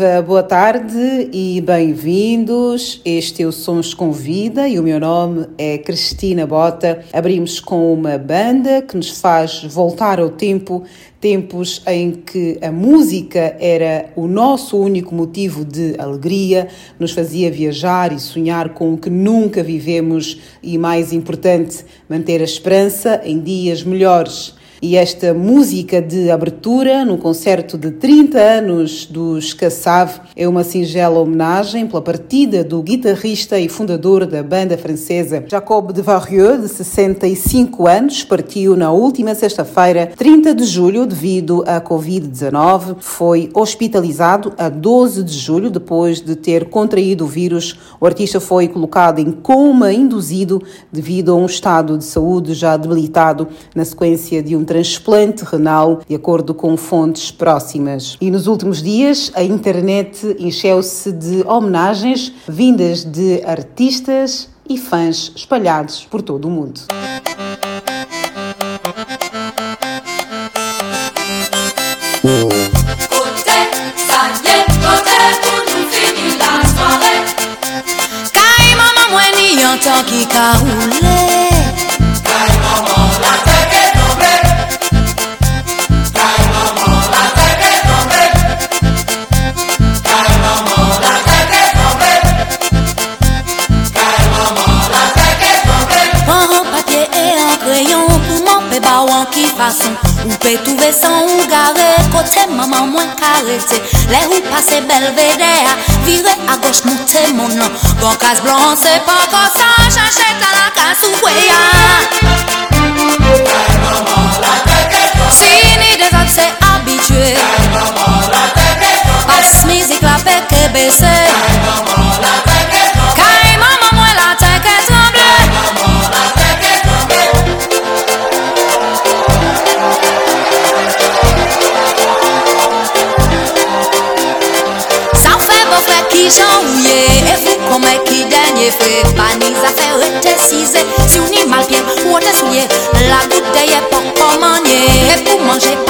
Viva, boa tarde e bem-vindos. Este é o Sons com Vida e o meu nome é Cristina Bota. Abrimos com uma banda que nos faz voltar ao tempo, tempos em que a música era o nosso único motivo de alegria, nos fazia viajar e sonhar com o que nunca vivemos e, mais importante, manter a esperança em dias melhores. E esta música de abertura no concerto de 30 anos dos Cassav é uma singela homenagem pela partida do guitarrista e fundador da banda francesa Jacob de Varieux, de 65 anos, partiu na última sexta-feira, 30 de julho, devido à Covid-19. Foi hospitalizado a 12 de julho depois de ter contraído o vírus. O artista foi colocado em coma induzido devido a um estado de saúde já debilitado na sequência de um transplante renal, de acordo com fontes próximas. E nos últimos dias, a internet encheu-se de homenagens vindas de artistas e fãs espalhados por todo o mundo. Fason Ou pe touve san ou gare Kote maman mwen karete. Le ou pase a Vire a goch moute mon nan Bon kas blan se pa konsan Chache la kwe ya. Fini de zot se abitue la pe ke bese Kay janouye E fou kome ki denye fe Paniz a fe rete size Si ou ni malpien ou La goutte ye pou komanye E pou manje pa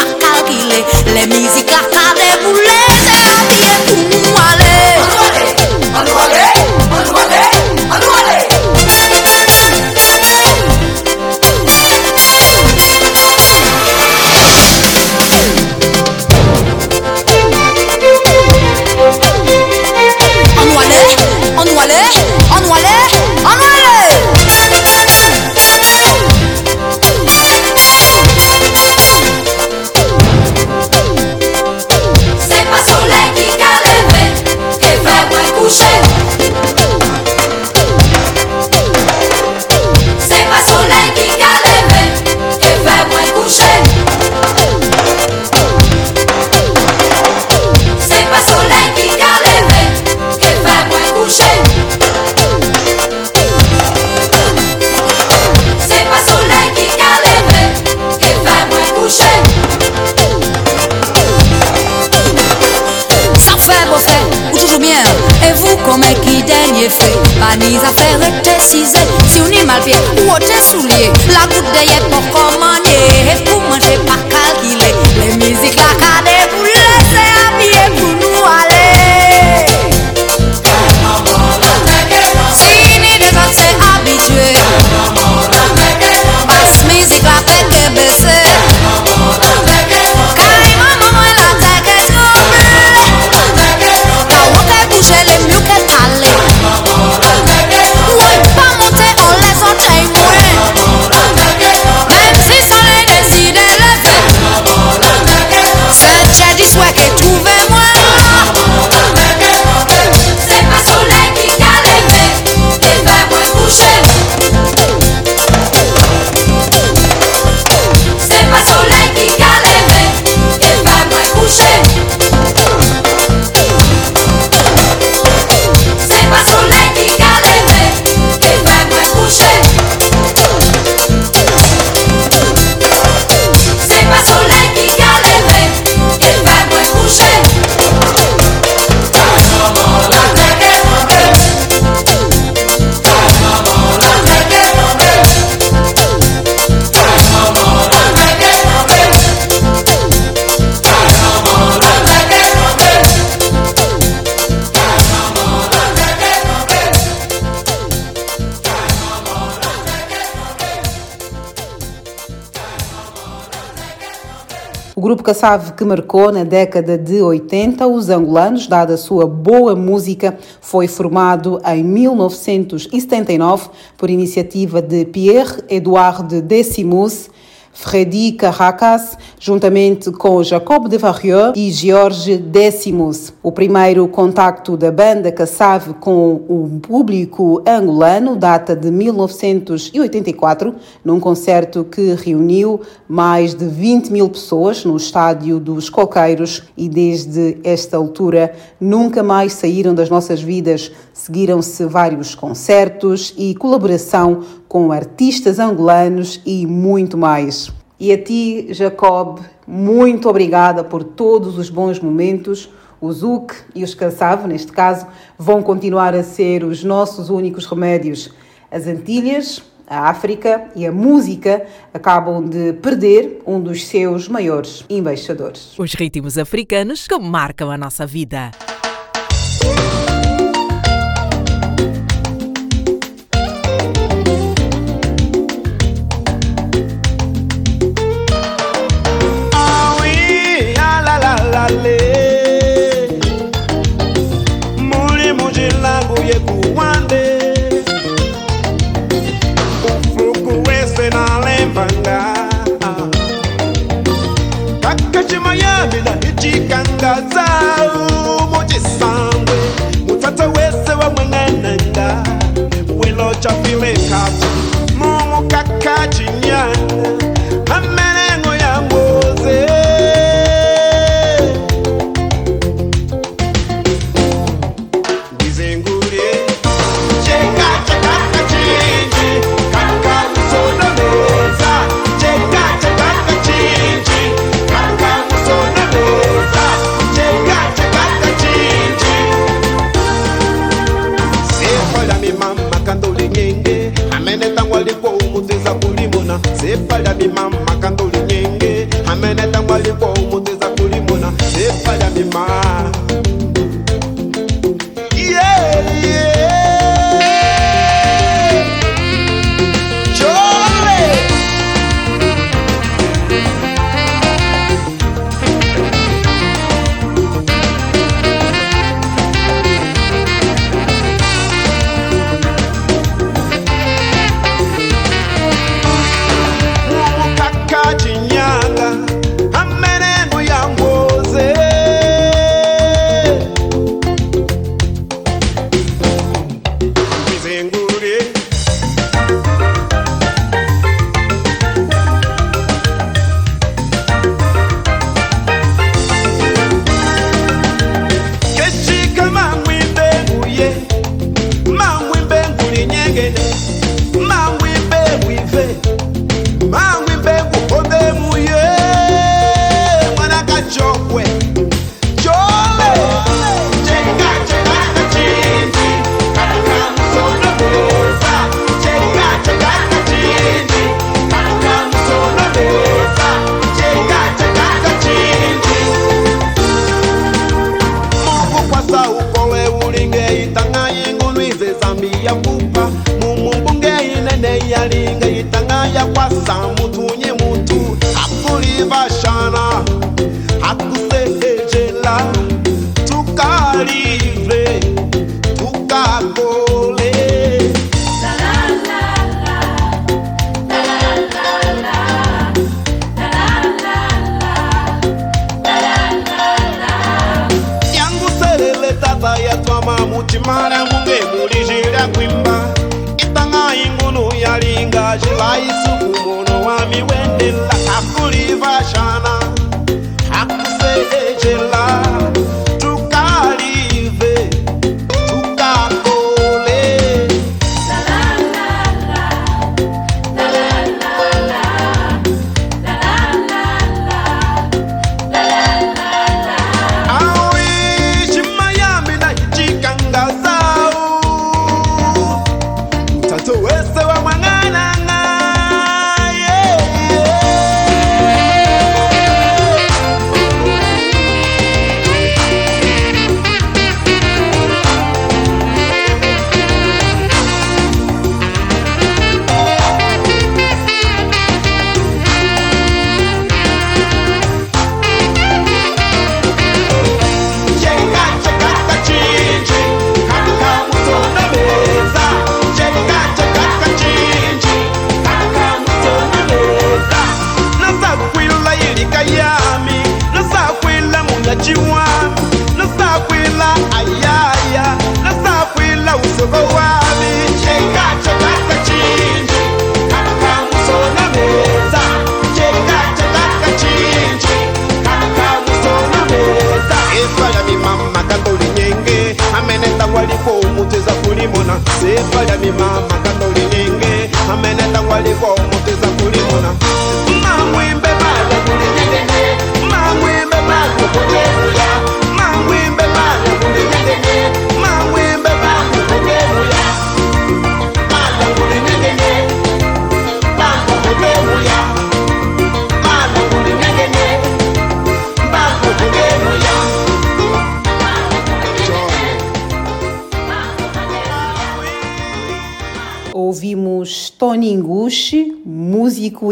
Cassave que marcou na década de 80 os angolanos, dada a sua boa música, foi formado em 1979 por iniciativa de Pierre-Edouard Decimus, Freddy Carracas, juntamente com Jacob de Varrieux e Georges Decimus. O primeiro contacto da banda Cassave com o público angolano data de 1984, num concerto que reuniu mais de 20 mil pessoas no estádio dos Coqueiros e desde esta altura nunca mais saíram das nossas vidas. Seguiram-se vários concertos e colaboração com artistas angolanos e muito mais. E a ti, Jacob, muito obrigada por todos os bons momentos. O Zuc e os Cassave, neste caso, vão continuar a ser os nossos únicos remédios. As Antilhas, a África e a música acabam de perder um dos seus maiores embaixadores. Os ritmos africanos que marcam a nossa vida.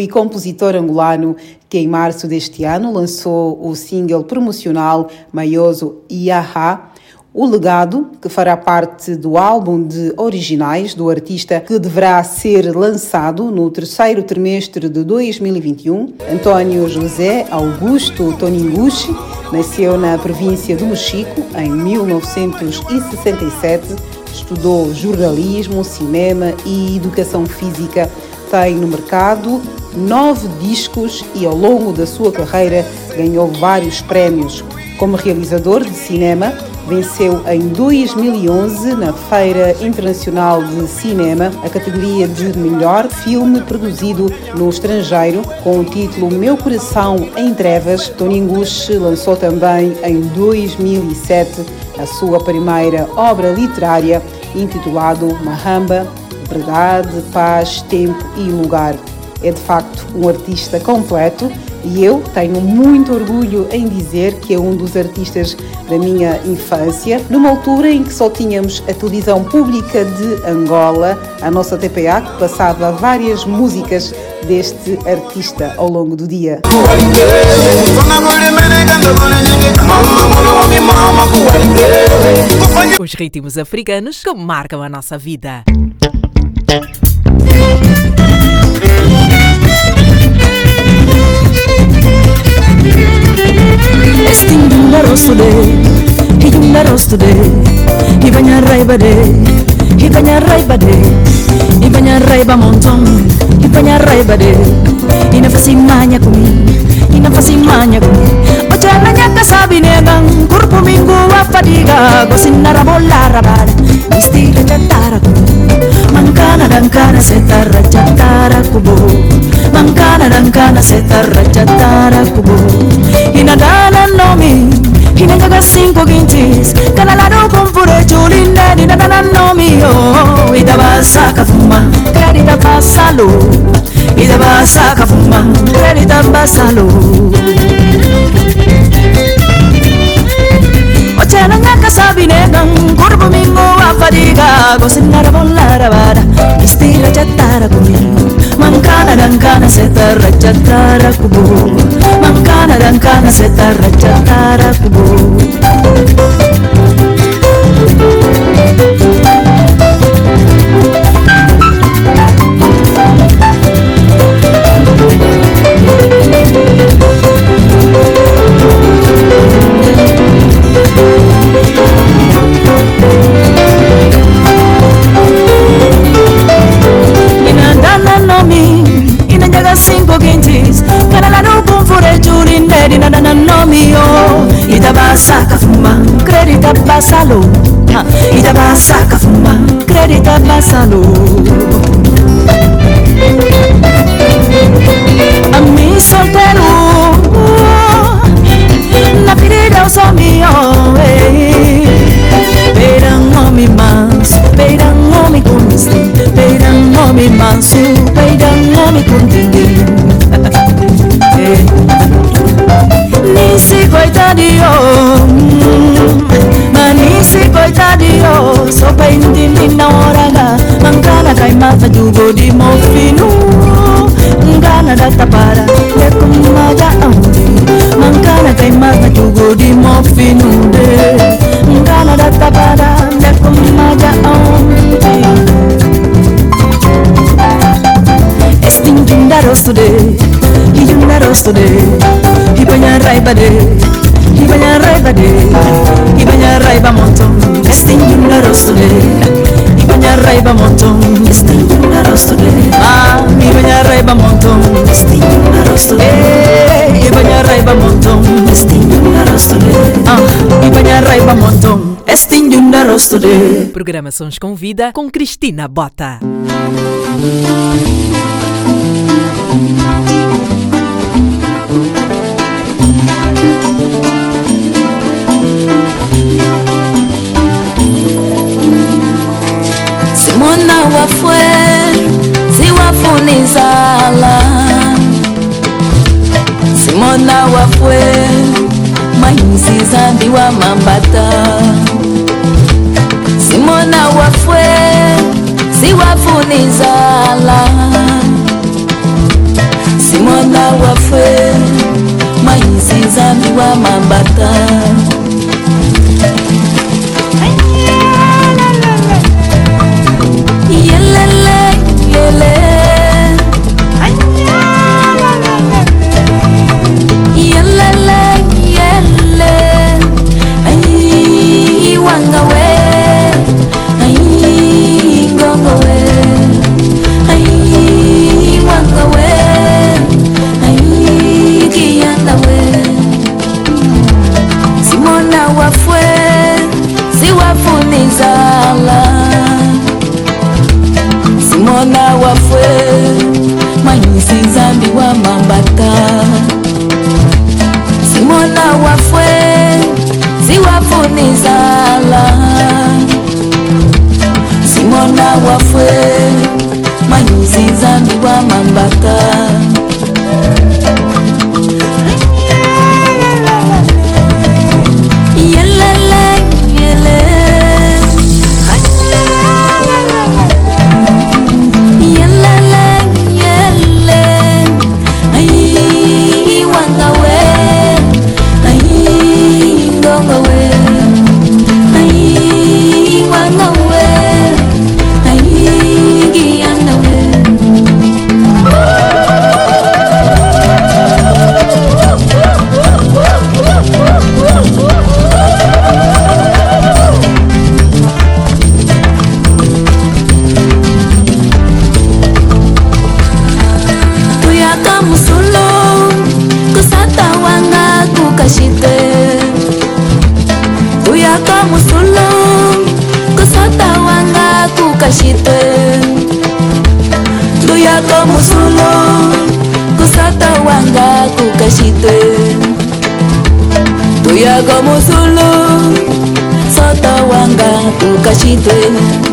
e compositor angolano que em março deste ano lançou o single promocional Maioso Iaha, o legado, que fará parte do álbum de originais do artista que deverá ser lançado no terceiro trimestre de 2021, antónio José Augusto Toninguchi, nasceu na província do Mexico em 1967, estudou jornalismo, cinema e educação física, tem no mercado nove discos e ao longo da sua carreira ganhou vários prémios. Como realizador de cinema, venceu em 2011 na Feira Internacional de Cinema a categoria de melhor filme produzido no estrangeiro com o título Meu Coração em Trevas. Toninguche lançou também em 2007 a sua primeira obra literária intitulado Mahamba, Verdade, Paz, Tempo e Lugar. É de facto um artista completo e eu tenho muito orgulho em dizer que é um dos artistas da minha infância, numa altura em que só tínhamos a televisão pública de Angola, a nossa TPA, que passava várias músicas deste artista ao longo do dia. Os ritmos africanos que marcam a nossa vida. Yes, ting dinda rostude, hi dinda rostude, hi banya raiba de, hi banya raiba de, hi banya raiba montong, hi banya raiba de, hi nafasi manya kumi, hi nafasi manya kumi. Ojana nyaka sabine agang, kurpu minggu wa fadiga, gosin narabola rabada, istirahat taraku, mangkana dankana setara jatara kubo. mankana nankana setarrachatara kubu. Inadana nomi hinagaga cinco quintis kanalado confure chulinda dinadana nomi o idabasa kafuma karita basalo idabasa kafuma karita basalo Ochenanga kasabinegan kurbu mingo afadiga gosinara bolara vara istira chatara conmigo Mangkana mankana se tarracha tarakubu mankana dankana setar tarracha tarakubu Itabasa Cafuma, Crédita Basalo, Itabasa Cafuma, Crédita Basalo. A mí soltero, na vida eu sou meu, verão homem manso, verão homem com estilo, verão homem manso. indi mina oraga angana kai mata jugo di mofinu. Ngana data para lekum maja audi mangana kai mata jugo di mofinu de. Ngana data para lekum maja audi estin junda rosude hijunda rosude hipanya raiba de raibade Hibanya raibade Hibanya raiba montong Estingin da rostude Hibanya raiba montong Estingin da rostude Ah, hibanya raiba montong Estingin da rostude Eh, hibanya raiba montong Estingin da rostude Ah, hibanya raiba montong Estingin da rostude Programa Sons com Vida com Cristina Bota. bafwe tiwafuna izala simona wafwe manyuzi zambi wa mambata. Simona wafwe siwafuna izala simona wafwe manyuzi zambi wa mambata. wa fwe. Manyisi nzambi wa mambata. Simona wa fwe ziwaponezala simona wa fwe manyisi nzambi wa mambata. cachete eh.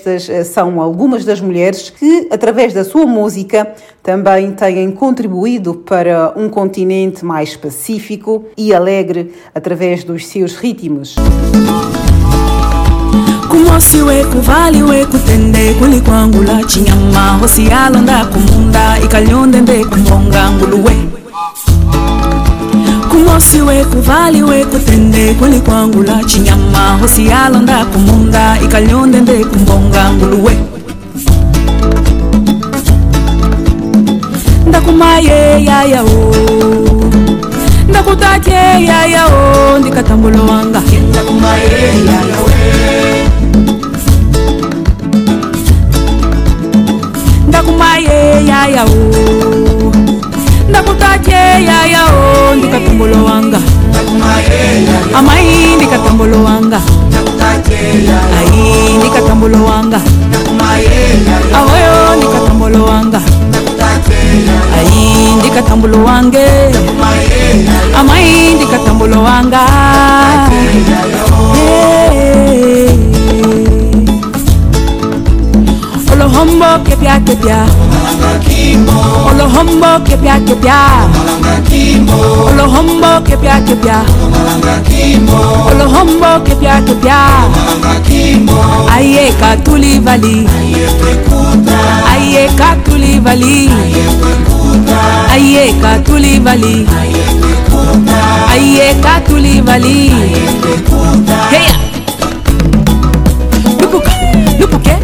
Estas eh, são algumas das mulheres que, através da sua música, também têm contribuído para um continente mais pacífico e alegre através dos seus ritmos. kumosi chinyama kumunda ikalyonde nguluwe mosiwe kuvaliwe kutende kweli kwangu la chinyama. Hosi yalonda kumunda ikalyonde nde kumbonga nguluwe. Ndakumaye yayao ndakutatye yayao ndikatambulo wanga. Ndakumaye yayawe ndakumaye yayao omuntu ajeeyaya o ndikatumbula wanga. Amayi ndikatambula wanga. Ayi katambolo wanga. Awoyo ndikatambula wanga. Ayi ndikatambula wange. Amayi ndikatambula wanga. Olohombo kepya kepya. Olohombo hombo kepia kepia Olo hombo kepia kepia Olo hombo kepia kepia Aye katuli vali Aye katuli vali Aye katuli vali Aye katuli vali Heya Lupuka Lupuke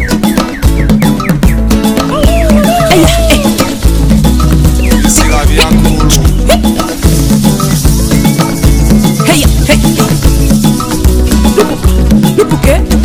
qué?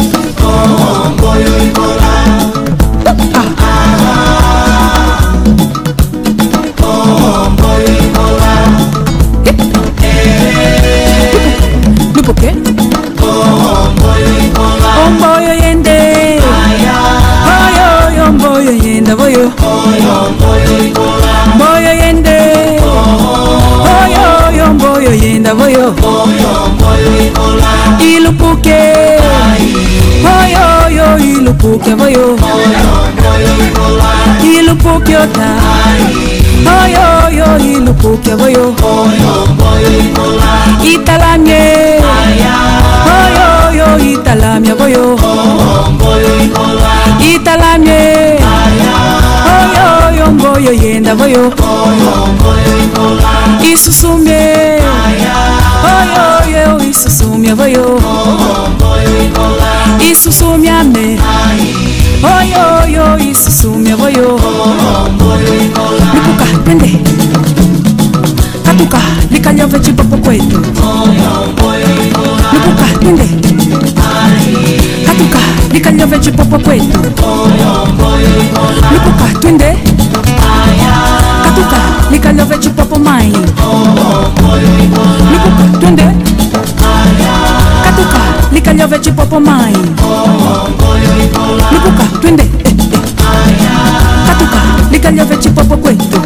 kevoyo ilupu kyota oyoyo ilupu kevoyo italamye oyoyo italamya voyo italamye oyoyo mboyo yenda voyo isusumye oyoyo isusumye voyo isusumyame oyoyo isusumya voyo likuka twende. Katuka likanyove cipapo kwetu. Likuka twende. Katuka likanyove cipapo kwetu. Likuka twende. Katuka likanyove cipapo mai. Likuka twende. Katuka likanyove chipopo mai. Lipuka twende. Eh, eh. Katuka likanyove chipopo kwetu.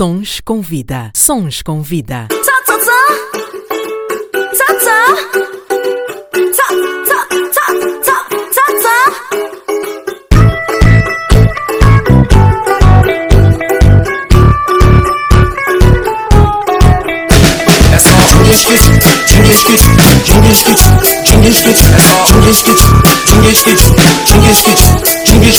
Sons com vida. Sons com vida. É só Jingle jingle skits, jingle skits, jingle skits, é só jingle skits, jingle skits, jingle skits, jingle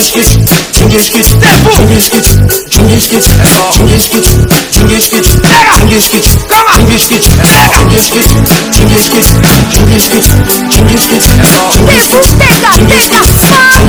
só Jingle skits, jingle skits, jingle skits, jingle skits, é só jingle skits, jingle skits, jingle skits, jingle skits, é só jingle skits, jingle skits, jingle skits, jingle skits, é só jingle skits, jingle skits, jingle skits.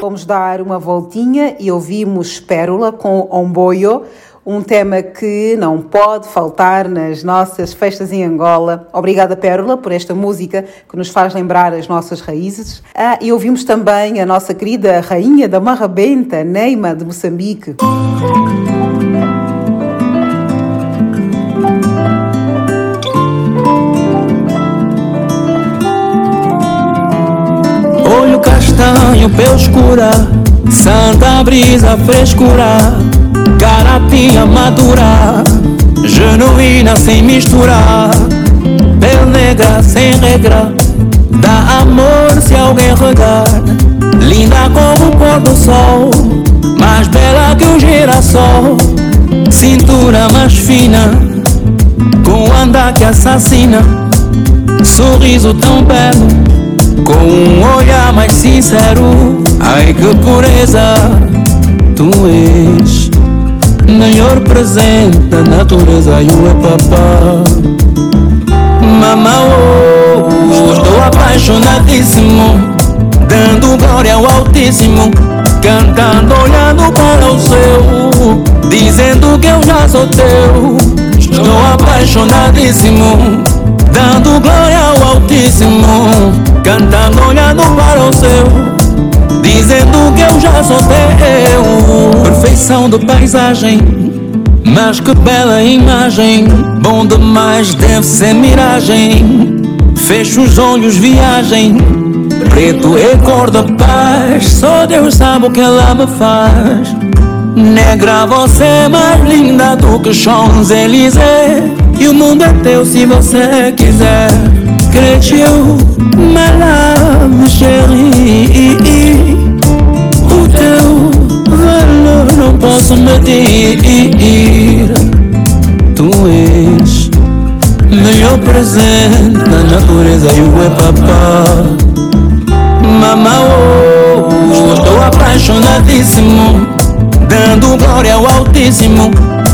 Vamos dar uma voltinha e ouvimos Pérola com Omboio, um tema que não pode faltar nas nossas festas em Angola. Obrigada, Pérola, por esta música que nos faz lembrar as nossas raízes. Ah, e ouvimos também a nossa querida rainha da Marrabenta, Neima de Moçambique. Olho castanho, pele escura Santa brisa, frescura Carapinha madura Genuína sem misturar Pele negra sem regra Dá amor se alguém regar Linda como o pôr do sol Mais bela que o girassol. Cintura mais fina Com andar que assassina. Sorriso tão belo com um olhar mais sincero. Ai que pureza Tu és Melhor presente da natureza E o é papá. Mama oh, Estou apaixonadíssimo Dando glória ao Altíssimo Cantando, olhando para o céu Dizendo que eu já sou teu. Estou apaixonadíssimo Dando glória ao Altíssimo Cantando, olhando para o céu Dizendo que eu já sou teu. Perfeição de paisagem Mas que bela imagem. Bom demais, deve ser miragem. Fecho os olhos, viagem. Preto é cor da paz Só Deus sabe o que ela me faz. Negra, você é mais linda do que Champs-Élysées. E o mundo é teu se você quiser. Cresceu, my love, chérie não posso medir. Tu és melhor presente da natureza e o é papá. Mama, oh, estou apaixonadíssimo Dando glória ao Altíssimo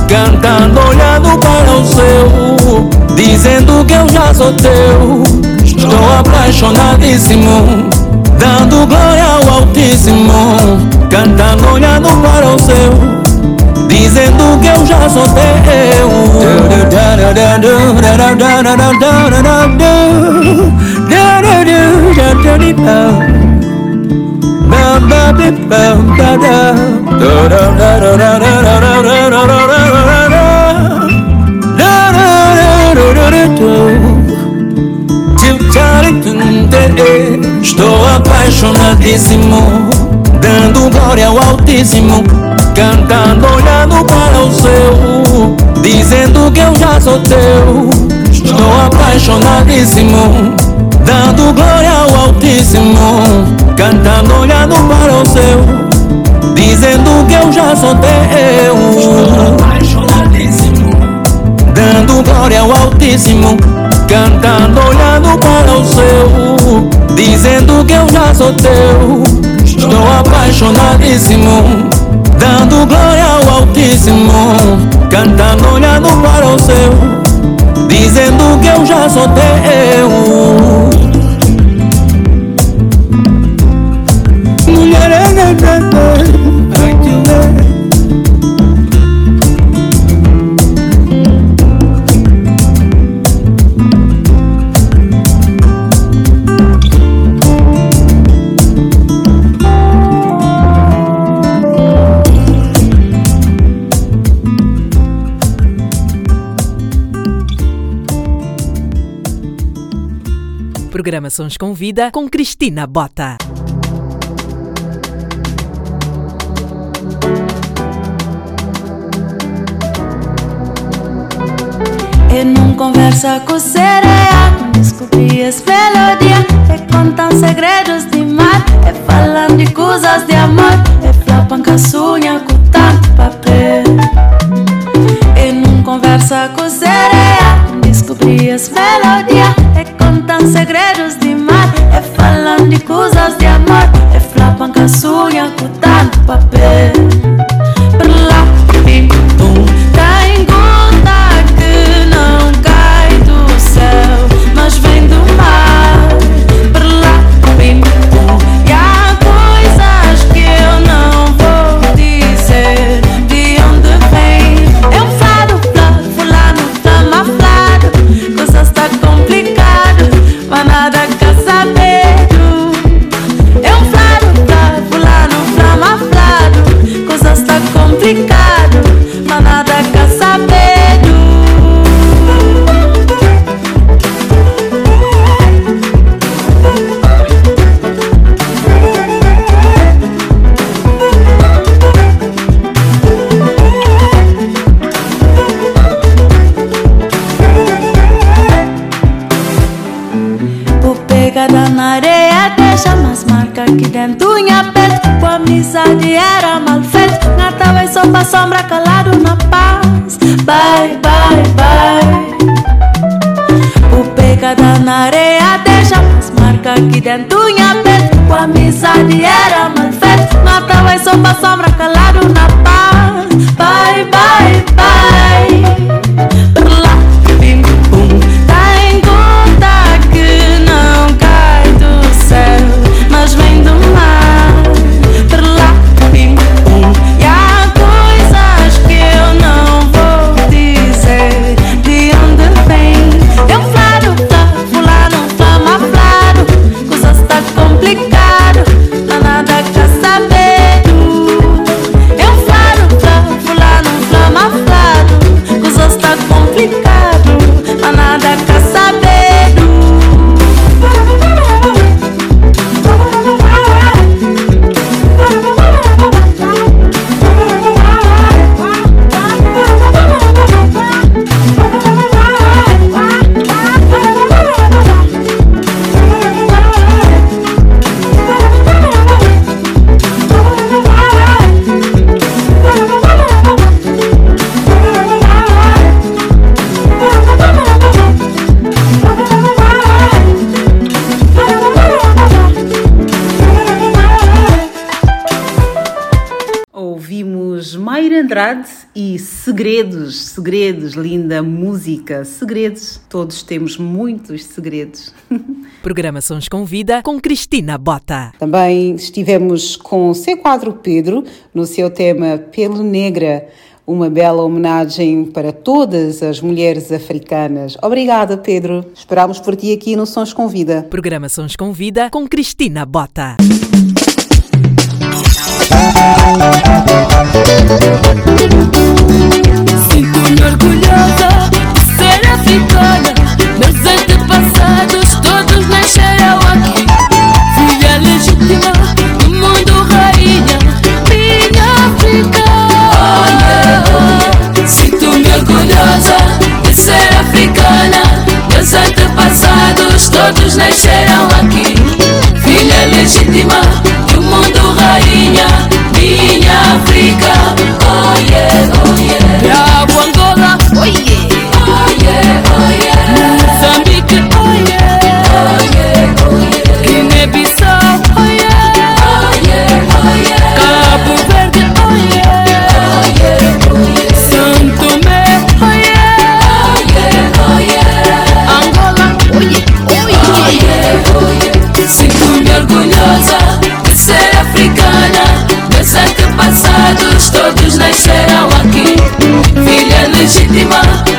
Cantando, olhando para o céu Dizendo que eu já sou teu. Estou apaixonadíssimo Dando glória ao Altíssimo Cantando, olhando para o céu Dizendo que eu já sou teu. Estou apaixonadíssimo Dando glória ao Altíssimo Cantando, olhando para o céu Dizendo que eu já sou teu. Estou apaixonadíssimo Dando glória ao Altíssimo Cantando, olhando para o céu Dizendo que eu já sou teu. Estou apaixonadíssimo Dando glória ao Altíssimo Cantando, olhando para o céu Dizendo que eu já sou teu Estou apaixonadíssimo Dando glória ao Altíssimo Cantando, olhando para o céu Dizendo que eu já sou teu. Mulher Ai, Sons com Vida com Cristina Bota. E não conversa com sereia Descobri as melodia E contam segredos de mar E falando de coisas de amor E flapan com a sunha com tanto papel E não conversa com sereia Descobri as melodia E contam segredos de tant de coses d'amor e flapan que sonhan cu tant papel. Sombra calado na paz. Bye, bye, bye. O pegada na areia deixa mais marca que dentro unha pele Com amizade era mal feito. Nata vai só pra sombra calado na paz Segredos, Segredos, linda música, segredos. Todos temos muitos segredos. Programa Sons com Vida com Cristina Bota. Também estivemos com C4 Pedro no seu tema Pelo Negra, uma bela homenagem para todas as mulheres africanas. Obrigada, Pedro. Esperamos por ti aqui no Sons com Vida. Programa Sons com Vida com Cristina Bota. Sinto-me todos nasceram aqui. Filha legítima do mundo, rainha, minha África. Oh yeah, oh Legítima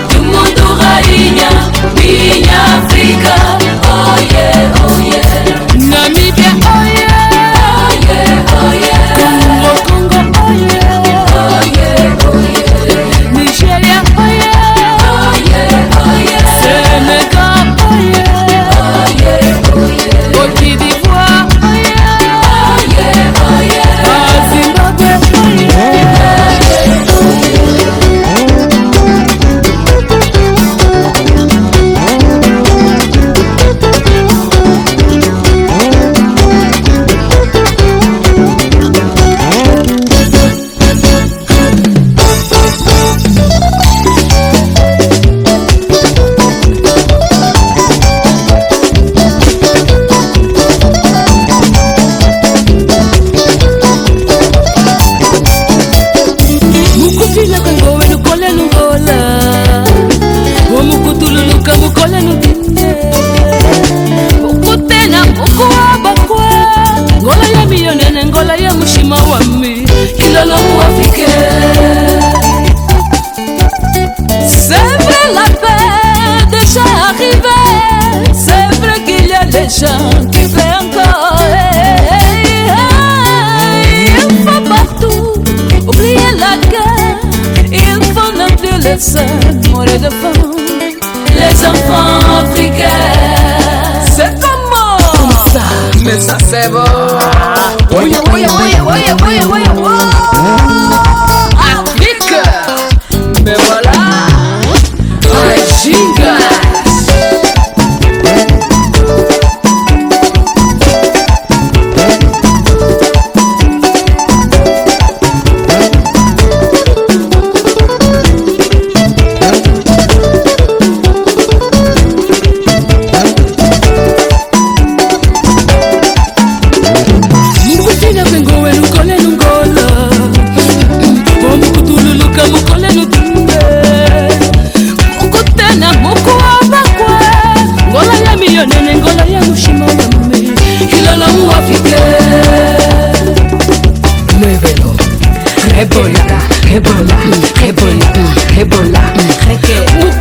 ébola. Reque.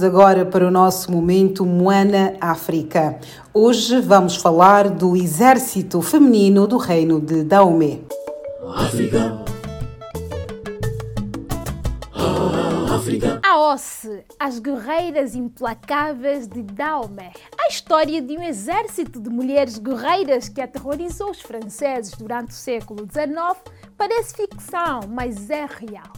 Vamos agora para o nosso momento Moana África. Hoje vamos falar do exército feminino do reino de Daomé. A OSCE, as guerreiras implacáveis de Daomé. A história de um exército de mulheres guerreiras que aterrorizou os franceses durante o século XIX parece ficção, mas é real.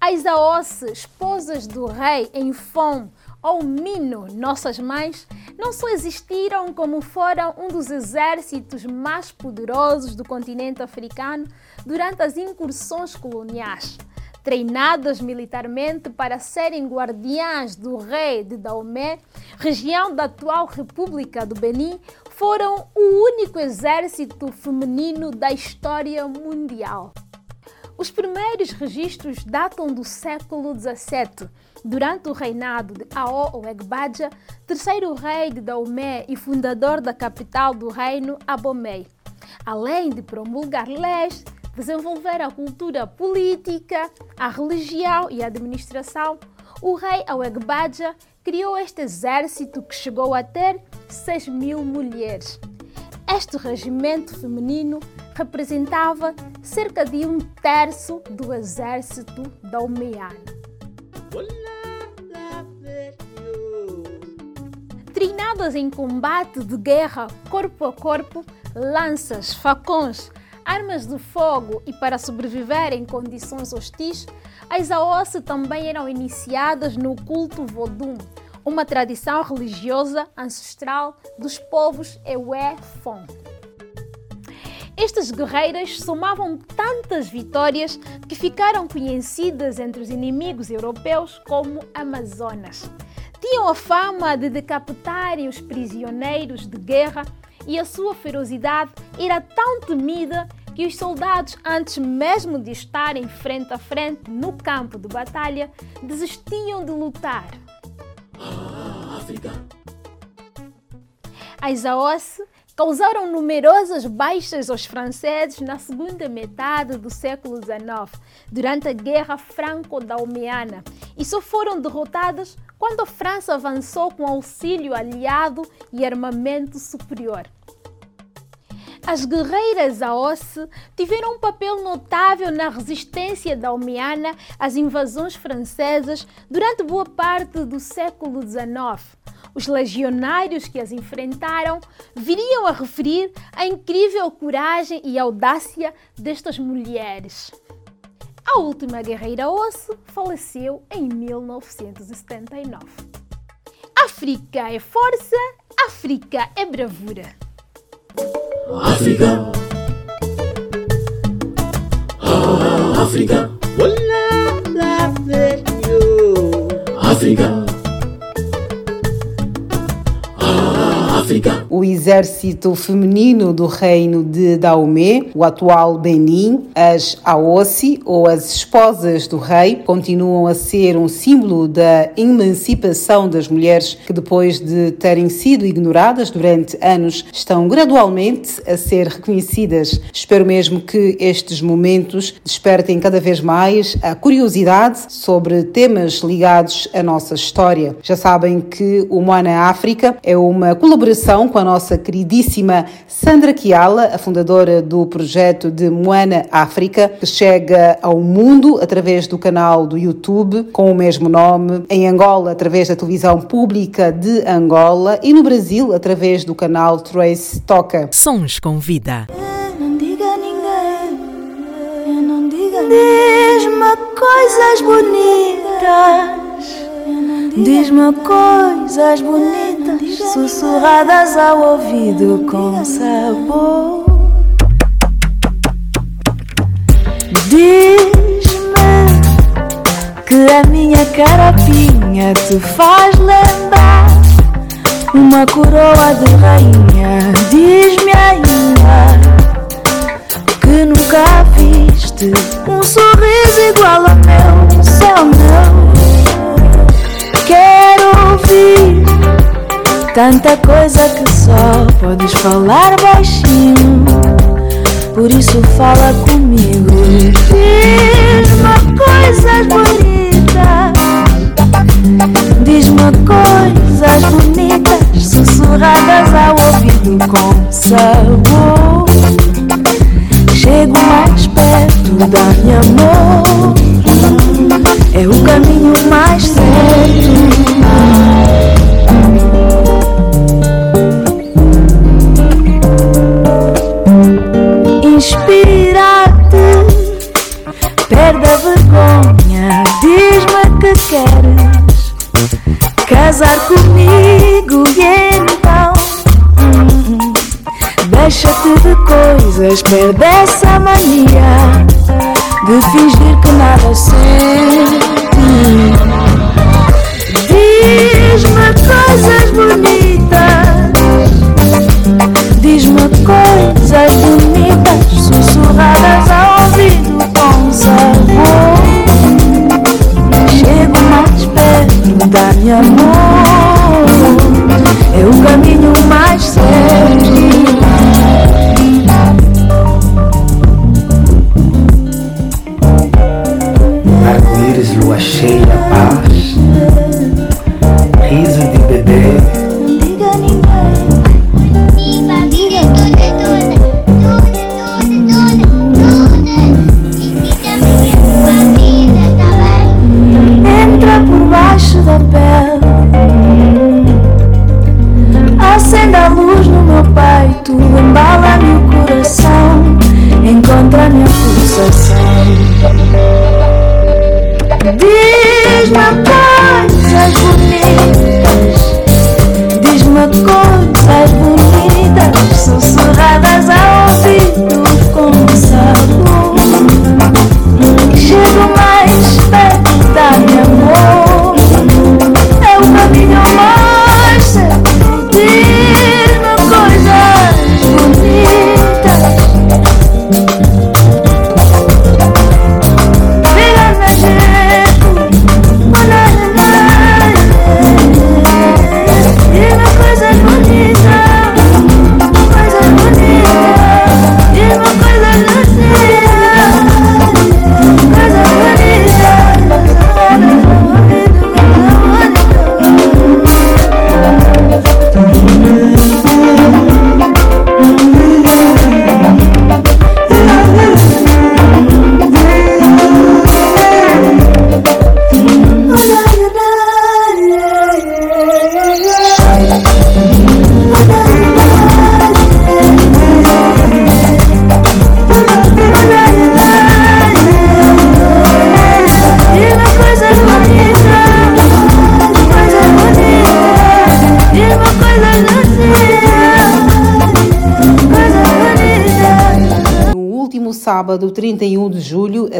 As AOSCE, esposas do rei em Fon ou Mino, nossas mães, não só existiram como foram um dos exércitos mais poderosos do continente africano durante as incursões coloniais treinadas militarmente para serem guardiãs do rei de Daomé, região da atual República do Benin, foram o único exército feminino da história mundial. Os primeiros registros datam do século XVII, durante o reinado de Ao Oegbaja, terceiro rei de Daomé e fundador da capital do reino, Abomey. Além de promulgar leis, desenvolver a cultura política, a religião e a administração, o rei Awegbaja criou este exército que chegou a ter 6 mil mulheres. Este regimento feminino representava cerca de um terço do exército daumeano. Treinadas em combate de guerra corpo a corpo, lanças, facões, armas de fogo e para sobreviver em condições hostis, as AOS também eram iniciadas no culto Vodum, uma tradição religiosa ancestral dos povos Ewe-Fon. Estas guerreiras somavam tantas vitórias que ficaram conhecidas entre os inimigos europeus como Amazonas. Tinham a fama de decapitarem os prisioneiros de guerra e a sua ferocidade era tão temida que os soldados, antes mesmo de estarem frente a frente no campo de batalha, desistiam de lutar. As AOS causaram numerosas baixas aos franceses na segunda metade do século XIX, durante a Guerra Franco-Daumiana, e só foram derrotadas quando a França avançou com auxílio aliado e armamento superior. As guerreiras Aosse tiveram um papel notável na resistência dalmiana às invasões francesas durante boa parte do século XIX. Os legionários que as enfrentaram viriam a referir a incrível coragem e audácia destas mulheres. A última guerreira Osse faleceu em 1979. África é força, África é bravura. África. Ah, África. África. África. O exército feminino do reino de Daomé, o atual Benin, as Aossi ou as esposas do rei, continuam a ser um símbolo da emancipação das mulheres que depois de terem sido ignoradas durante anos estão gradualmente a ser reconhecidas. Espero mesmo que estes momentos despertem cada vez mais a curiosidade sobre temas ligados à nossa história. Já sabem que o Moana África é uma colaboração com a nossa queridíssima Sandra Kiala, a fundadora do projeto de Moana África, que chega ao mundo através do canal do YouTube com o mesmo nome, em Angola através da televisão pública de Angola e no Brasil através do canal Trace Toca. Sons com vida. Não diga a ninguém, não diga Diz-me coisas bonitas, diz-me coisas bonitas, sussurradas ao ouvido com sabor. Diz-me que a minha carapinha te faz lembrar uma coroa de rainha. Diz-me ainda que nunca viste um sorriso igual ao meu, céu meu. Quero ouvir tanta coisa que só podes falar baixinho. Por isso fala comigo, diz-me coisas bonitas. Diz-me coisas bonitas, sussurradas ao ouvido com sabor. Chego mais perto, dá-me amor. É o caminho mais certo. Inspira-te, perde a vergonha. Diz-me que queres casar comigo e então hum, deixa-te de coisas, perde essa mania de fingir que nada sente. Diz-me coisas bonitas, diz-me coisas dá-me amor. É o caminho mais certo. Arco-íris, lua cheia, paz.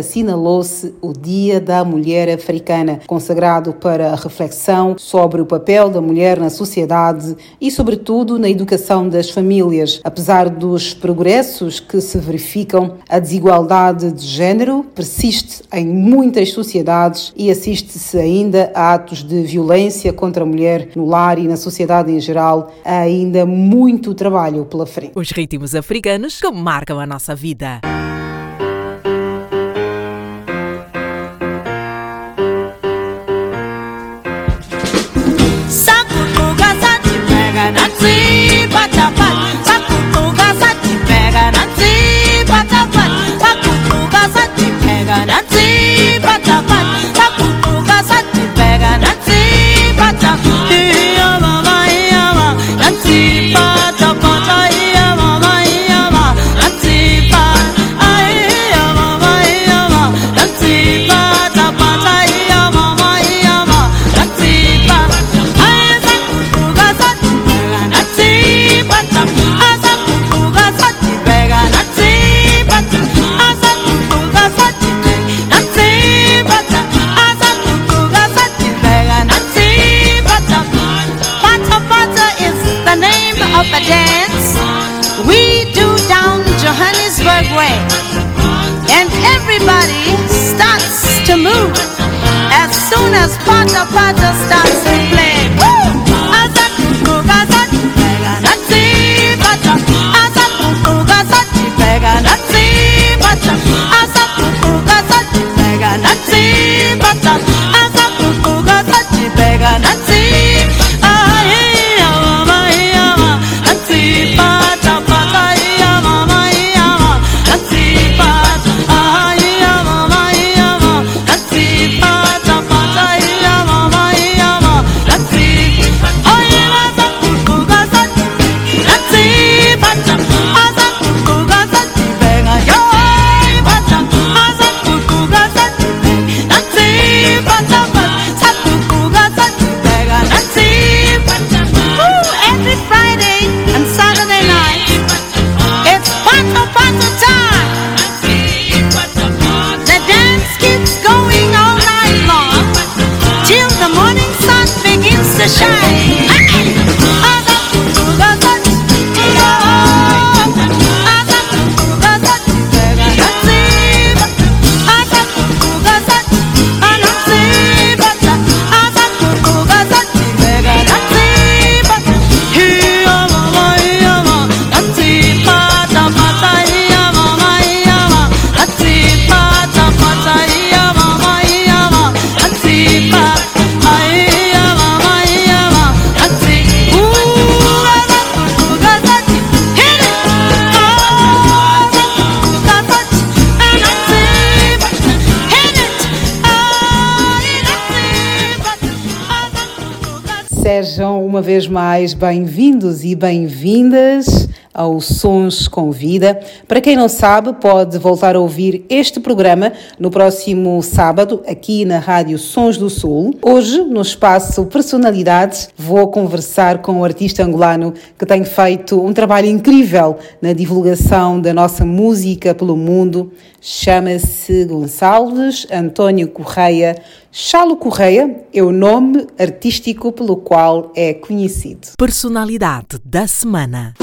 Assinalou-se o Dia da Mulher Africana, consagrado para a reflexão sobre o papel da mulher na sociedade e, sobretudo, na educação das famílias. Apesar dos progressos que se verificam, a desigualdade de género persiste em muitas sociedades e assiste-se ainda a atos de violência contra a mulher no lar e na sociedade em geral. Há ainda muito trabalho pela frente. Os ritmos africanos que marcam a nossa vida. As Pata Pata starts to play. Mais bem-vindos e bem-vindas ao Sons com Vida. Para quem não sabe, pode voltar a ouvir este programa no próximo sábado, aqui na Rádio Sons do Sul. Hoje, no espaço Personalidades, vou conversar com o artista angolano que tem feito um trabalho incrível na divulgação da nossa música pelo mundo. Chama-se Gonçalves António Correia. Chalo Correia é o nome artístico pelo qual é conhecido. Personalidade da semana.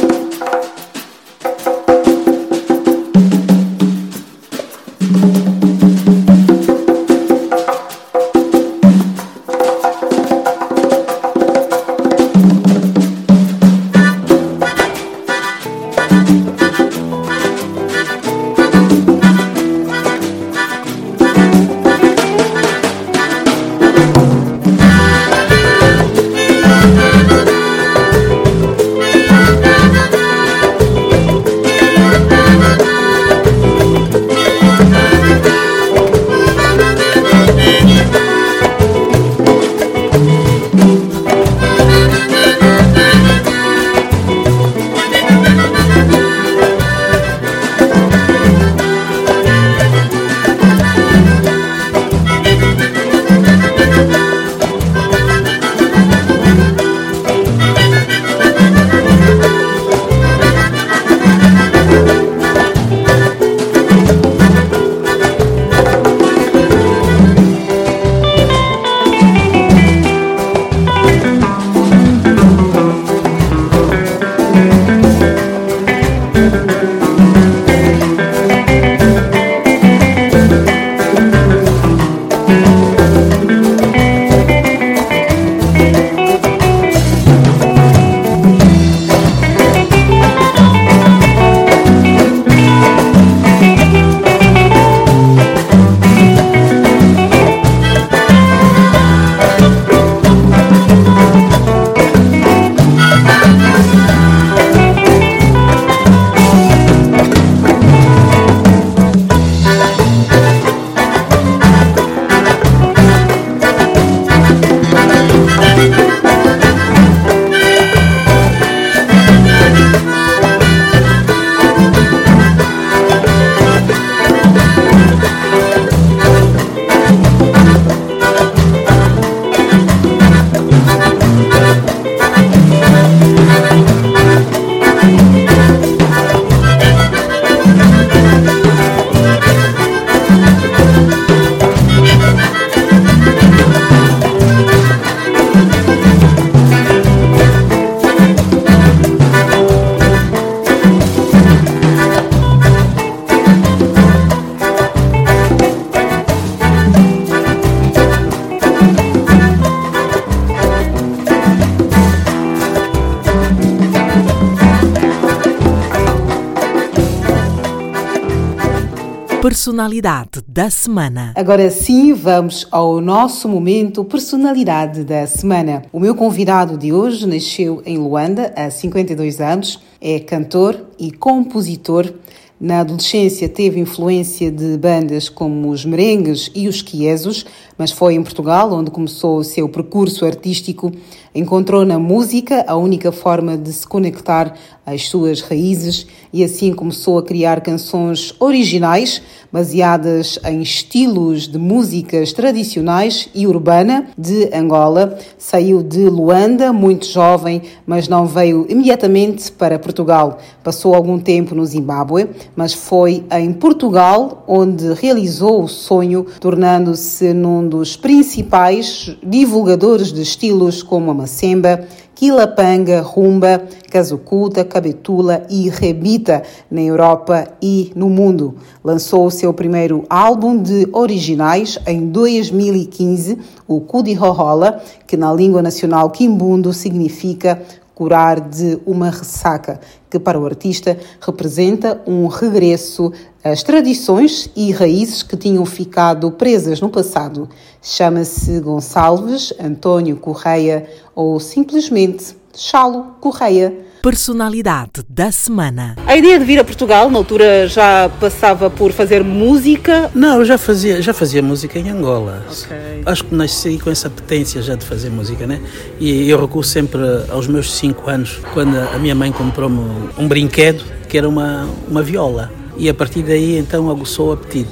Personalidade da semana. Agora sim, vamos ao nosso momento Personalidade da semana. O meu convidado de hoje nasceu em Luanda há 52 anos, é cantor e compositor. Na adolescência teve influência de bandas como os merengues e os quiesos, mas foi em Portugal onde começou o seu percurso artístico. Encontrou na música a única forma de se conectar às suas raízes e assim começou a criar canções originais baseadas em estilos de músicas tradicionais e urbana de Angola. Saiu de Luanda muito jovem, mas não veio imediatamente para Portugal. Passou algum tempo no Zimbábue, mas foi em Portugal onde realizou o sonho, tornando-se num dos principais divulgadores de estilos como a macemba, Quilapanga, Rumba, Kazukuta, Cabetula e Rebita na Europa e no mundo. Lançou o seu primeiro álbum de originais em 2015, o Kudihohola, que na língua nacional quimbundo significa curar de uma ressaca, que para o artista representa um regresso às tradições e raízes que tinham ficado presas no passado. Chama-se Gonçalves Antônio Correia ou simplesmente Chalo Correia. Personalidade da semana. A ideia de vir a Portugal, na altura já passava por fazer música? Não, eu já fazia, já fazia música em Angola. Okay. Acho que nasci com essa potência já de fazer música, né? E eu recuo sempre aos meus cinco anos, quando a minha mãe comprou-me um brinquedo que era uma, uma viola. E a partir daí então aguçou o apetite.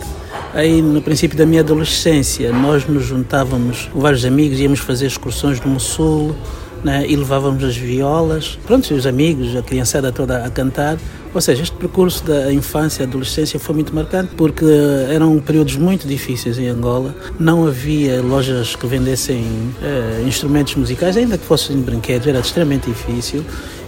Aí, no princípio da minha adolescência, nós nos juntávamos com vários amigos, íamos fazer excursões no Mussul, né, e levávamos as violas, pronto, os amigos, a criançada toda a cantar. Ou seja, este percurso da infância e adolescência foi muito marcante porque eram períodos muito difíceis em Angola. Não havia lojas que vendessem eh, instrumentos musicais, ainda que fossem brinquedos, era extremamente difícil.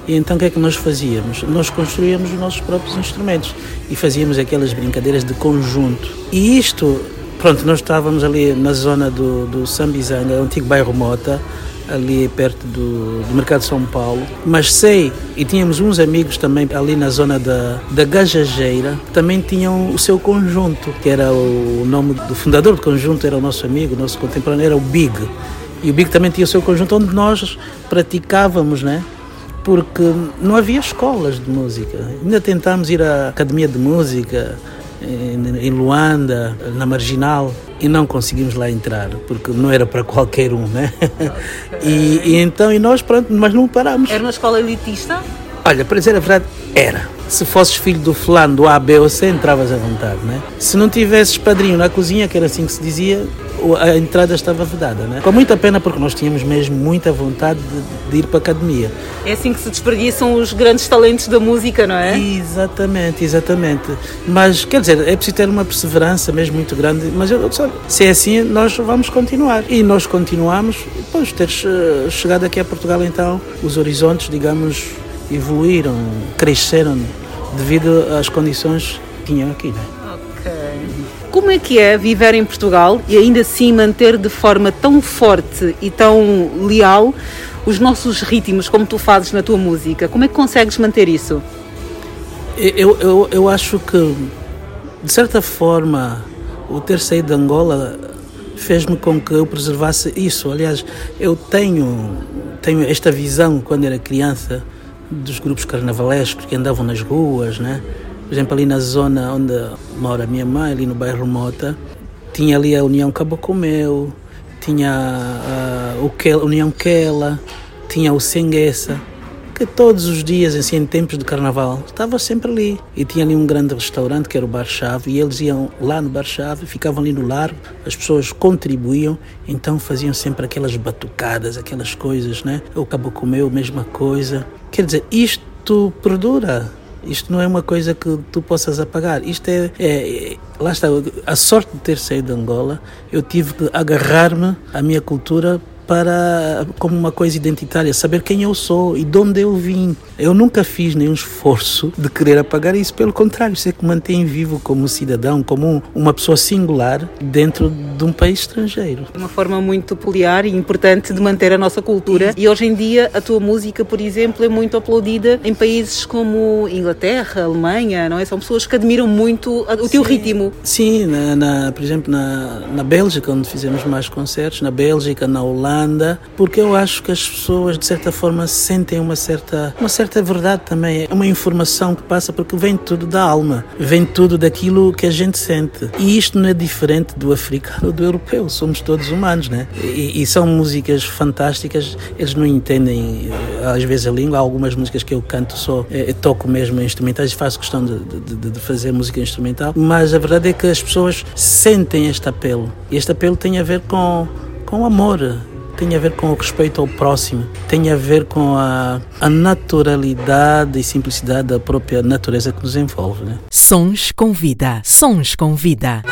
E então o que é que nós fazíamos? Nós construíamos os nossos próprios instrumentos e fazíamos aquelas brincadeiras de conjunto. E isto, pronto, nós estávamos ali na zona do, do Sambizanga, o antigo bairro Mota, ali perto do, do, Mercado São Paulo, mas sei, e tínhamos uns amigos também ali na zona da, da Gajageira, também tinham o seu conjunto, que era o, o nome do fundador do conjunto, era o nosso amigo, nosso contemporâneo, era o Big. E o Big também tinha o seu conjunto onde nós praticávamos, né? Porque não havia escolas de música. Ainda tentámos ir à academia de música, em Luanda, na Marginal, e não conseguimos lá entrar, porque não era para qualquer um, né? E, e, então, e nós, pronto, mas não paramos. Era uma escola elitista? Olha, para dizer a verdade, era. Se fosses filho do fulano, do A, B ou C, entravas à vontade, né? Se não tivesses padrinho na cozinha, que era assim que se dizia, a entrada estava vedada, né? Com muita pena porque nós tínhamos mesmo muita vontade de, de, ir para a academia. É assim que se desperdiçam os grandes talentos da música, não é? Exatamente, exatamente. Mas, quer dizer, é preciso ter uma perseverança mesmo muito grande, mas eu, se é assim, nós vamos continuar. E nós continuamos, depois de ter chegado aqui a Portugal, então, os horizontes, digamos, evoluíram, cresceram devido às condições que tinham aqui, né? Como é que é viver em Portugal e ainda assim manter de forma tão forte e tão leal os nossos ritmos, como tu fazes na tua música? Como é que consegues manter isso? Eu, eu, eu acho que, de certa forma, o ter saído de Angola fez-me com que eu preservasse isso. Aliás, eu tenho, tenho esta visão, quando era criança, dos grupos carnavalescos que andavam nas ruas, né? Por exemplo, ali na zona onde mora minha mãe, ali no bairro Mota, tinha ali a União Cabocomeu, tinha a, o Kel, União Quela, tinha o Senguessa, que todos os dias, assim, em tempos de carnaval, estava sempre ali. E tinha ali um grande restaurante que era o Bar Chave, e eles iam lá no Bar Chave, ficavam ali no largo, as pessoas contribuíam, então faziam sempre aquelas batucadas, aquelas coisas, né? O Cabocomeu, mesma coisa. Quer dizer, isto perdura isto não é uma coisa que tu possas apagar. Isto é, é, Lá está. A sorte de ter saído de Angola, eu tive que agarrar-me à minha cultura para como uma coisa identitária, saber quem eu sou e de onde eu vim. Eu nunca fiz nenhum esforço de querer apagar isso, pelo contrário, é que mantém vivo como cidadão, como uma pessoa singular dentro de um país estrangeiro. Uma forma muito peculiar e importante de manter a nossa cultura. E hoje em dia a tua música, por exemplo, é muito aplaudida em países como Inglaterra, Alemanha, não é? São pessoas que admiram muito o teu ritmo. Sim, na, na, por exemplo, na, na Bélgica, onde fizemos mais concertos, na Bélgica, na Holanda, porque eu acho que as pessoas, de certa forma, sentem uma certa, uma certa verdade também. É uma informação que passa porque vem tudo da alma, vem tudo daquilo que a gente sente. E isto não é diferente do africano ou do europeu, somos todos humanos, né? E, e são músicas fantásticas, eles não entendem eh, às vezes a língua, há algumas músicas que eu canto só, eu, toco mesmo instrumentais e faço questão de, de, de fazer música instrumental, mas a verdade é que as pessoas sentem este apelo. Este apelo tem a ver com, com amor, tem a ver com o respeito ao próximo, tem a ver com a, a naturalidade e simplicidade da própria natureza que nos envolve. Né? Sons com vida, sons com vida.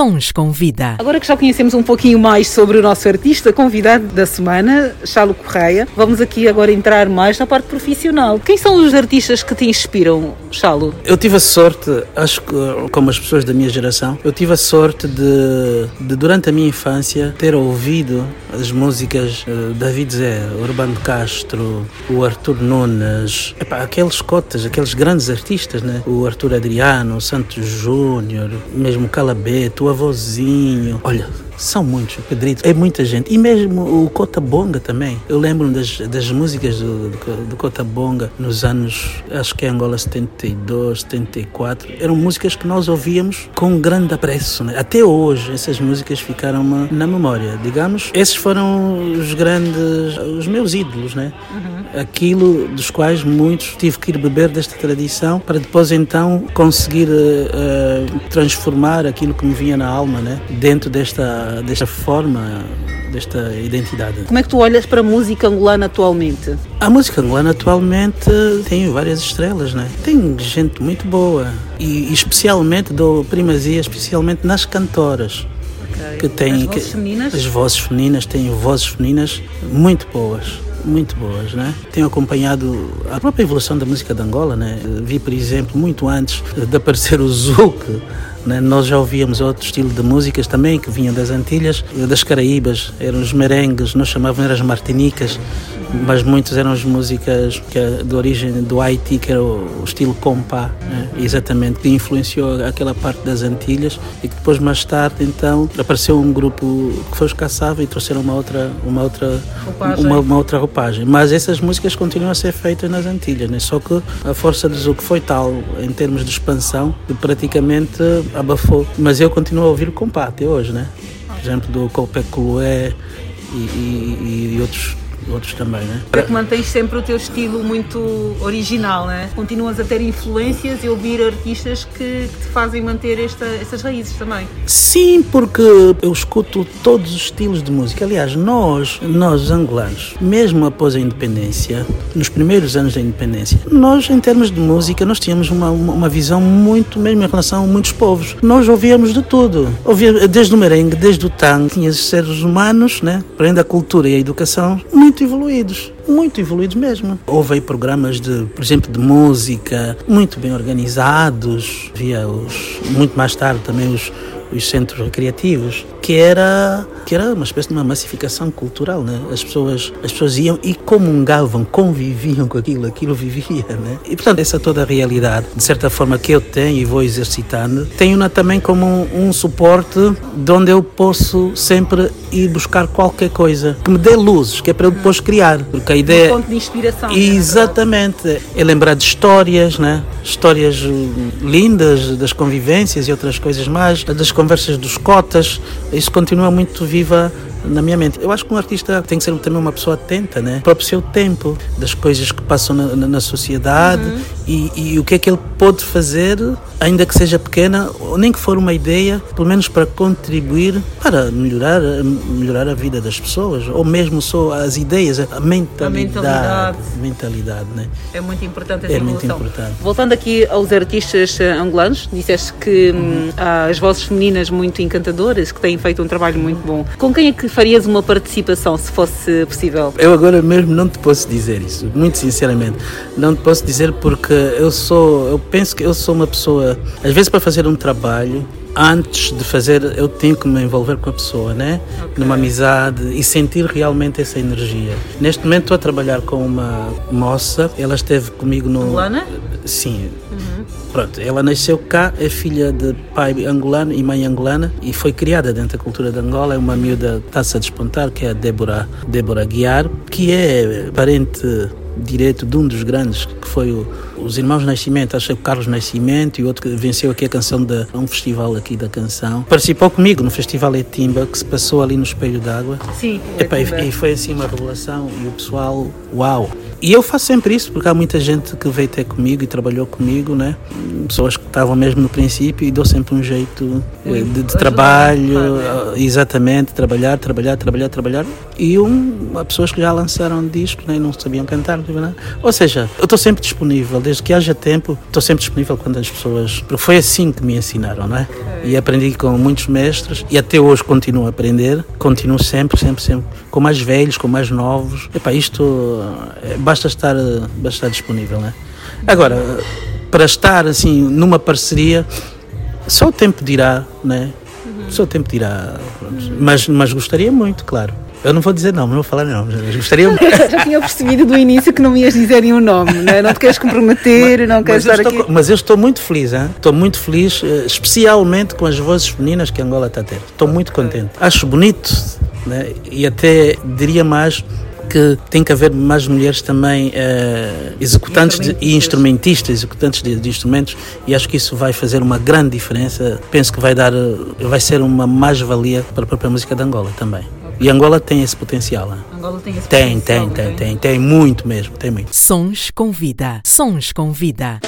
Sons com Vida. Agora que já conhecemos um pouquinho mais sobre o nosso artista convidado da semana, Chalo Correia, vamos aqui agora entrar mais na parte profissional. Quem são os artistas que te inspiram, Chalo? Eu tive a sorte, acho que como as pessoas da minha geração, eu tive a sorte de, de durante a minha infância ter ouvido as músicas uh, David Zé, Urbano Castro, o Arthur Nunes, epá, aqueles cotas, aqueles grandes artistas, né? O Arthur Adriano, o Santos Júnior, mesmo Calabeto, o Avozinho. Olha, são muitos, o Pedrito, é muita gente. E mesmo o Cota Bonga também. Eu lembro das, das músicas do, do, do Cota Bonga nos anos, acho que é Angola 72, 74. Eram músicas que nós ouvíamos com grande apreço. Né? Até hoje, essas músicas ficaram na memória. Digamos, esses foram os grandes, os meus ídolos, né? Uhum. Aquilo dos quais muitos tive que ir beber desta tradição para depois então conseguir uh, transformar aquilo que me vinha na alma, né? Dentro desta desta forma, desta identidade. Como é que tu olhas para a música angolana atualmente? A música angolana atualmente tem várias estrelas, né? Tem gente muito boa e especialmente dou primazia especialmente nas cantoras. Okay. Que têm, as vozes que, femininas? As vozes femininas têm vozes femininas muito boas muito boas, né? Tenho acompanhado a própria evolução da música de Angola, né? Vi, por exemplo, muito antes de aparecer o Zouk? Nós já ouvíamos outro estilo de músicas também que vinham das Antilhas, das Caraíbas, eram os merengues, nós chamávamos as martinicas, mas muitos eram as músicas que, é de origem do Haiti, que era o, estilo compa, né? exatamente, que influenciou aquela parte das Antilhas e que depois mais tarde então apareceu um grupo que foi os Caçava e trouxeram uma outra uma outra roupagem. Uma, uma, outra roupagem. Mas essas músicas continuam a ser feitas nas Antilhas, né? só que a força do Zouk foi tal em termos de expansão que praticamente abafou. Mas eu continuo a ouvir o compa até hoje, né? Por exemplo, do Copé Colué e, e, e outros outros também, né? É que mantens sempre o teu estilo muito original, né? Continuas a ter influências e ouvir artistas que, que te fazem manter esta, estas raízes também. Sim, porque eu escuto todos os estilos de música. Aliás, nós, nós angolanos, mesmo após a independência, nos primeiros anos da independência, nós, em termos de música, nós tínhamos uma, uma visão muito, mesmo em relação a muitos povos. Nós ouvíamos de tudo. Ouvia desde o merengue, desde o tango, tinha seres humanos, né? Além a cultura e a educação, muito evoluídos muito evoluídos mesmo. Houve aí programas de, por exemplo, de música muito bem organizados, via os muito mais tarde também os os centros recreativos, que era que era uma espécie de uma massificação cultural, né? As pessoas as pessoas iam e comungavam, conviviam com aquilo, aquilo vivia, né? E portanto essa toda a realidade, de certa forma que eu tenho e vou exercitando, tenho-na também como um, um suporte de onde eu posso sempre ir buscar qualquer coisa que me dê luzes, que é para eu depois criar, porque a ideia um ponto de inspiração. Exatamente, né? é lembrar de histórias, né? Histórias lindas das convivências e outras coisas mais, das conversas dos cotas, isso continua muito viva na minha mente. Eu acho que um artista tem que ser também uma pessoa atenta, né? Para o seu tempo, das coisas que passam na, na, sociedade uhum. e, e, o que é que ele pode fazer, ainda que seja pequena, ou nem que for uma ideia, pelo menos para contribuir para melhorar, melhorar a vida das pessoas, ou mesmo só as ideias, a mentalidade. A mentalidade. mentalidade né? É muito importante essa É evolução. muito importante. Voltando aqui aos artistas eh, angolanos, disseste que uhum. há as vozes femininas muito encantadoras, que têm feito um trabalho muito bom. Com quem é que farias uma participação, se fosse possível? Eu agora mesmo não te posso dizer isso, muito sinceramente. Não te posso dizer porque eu sou, eu penso que eu sou uma pessoa, às vezes para fazer um trabalho, antes de fazer, eu tenho que me envolver com a pessoa, né? Okay. Numa amizade e sentir realmente essa energia. Neste momento estou a trabalhar com uma moça, ela esteve comigo no. Angolana? Sim. Uhum. Pronto, ela nasceu cá, é filha de pai angolano e mãe angolana e foi criada dentro da cultura de Angola. É uma miúda taça a despontar, que é a Débora, Débora Guiar, que é parente direto de um dos grandes, que foi o, os Irmãos Nascimento, acho que o Carlos Nascimento e outro que venceu aqui a canção de um festival aqui da canção. Participou comigo no Festival Etimba, que se passou ali no Espelho d'Água. Sim. Epa, e, e foi assim uma revelação e o pessoal, uau! E eu faço sempre isso, porque há muita gente que veio ter comigo e trabalhou comigo, né? Pessoas que estavam mesmo no princípio e dou sempre um jeito de, de trabalho, exatamente, trabalhar, trabalhar, trabalhar, trabalhar. E um, há pessoas que já lançaram disco né, e não sabiam cantar. Né? Ou seja, eu estou sempre disponível, desde que haja tempo, estou sempre disponível quando as pessoas. Porque foi assim que me ensinaram, não é? E aprendi com muitos mestres e até hoje continuo a aprender. Continuo sempre, sempre, sempre com mais velhos, com mais novos. Epá, isto eh, basta estar, eh, basta estar disponível, né? Agora, para estar assim numa parceria, só o tempo dirá, né? Só o tempo dirá. pronto. Mas, mas gostaria muito, claro. Eu não vou dizer não, não vou falar não. Mas gostaria muito. Já tinha percebido do início que não me ias dizer nenhum nome, não, é? não te queres comprometer, não queres Mas estar estou, aqui. mas eu estou muito feliz, hein? estou muito feliz, eh, especialmente com as vozes femininas que Angola está a ter. Estou muito contente. Acho bonito né? e até diria mais que tem que haver mais mulheres também eh, executantes de- e instrumentistas, executantes de, de instrumentos e acho que isso vai fazer uma grande diferença. Penso que vai dar, eh, vai ser uma mais-valia para a própria música de Angola também. E Angola tem esse potencial. Angola tem esse Tem, potencial, tem, tem, tem, tem muito mesmo, tem muito. Sons com vida. Sons com vida.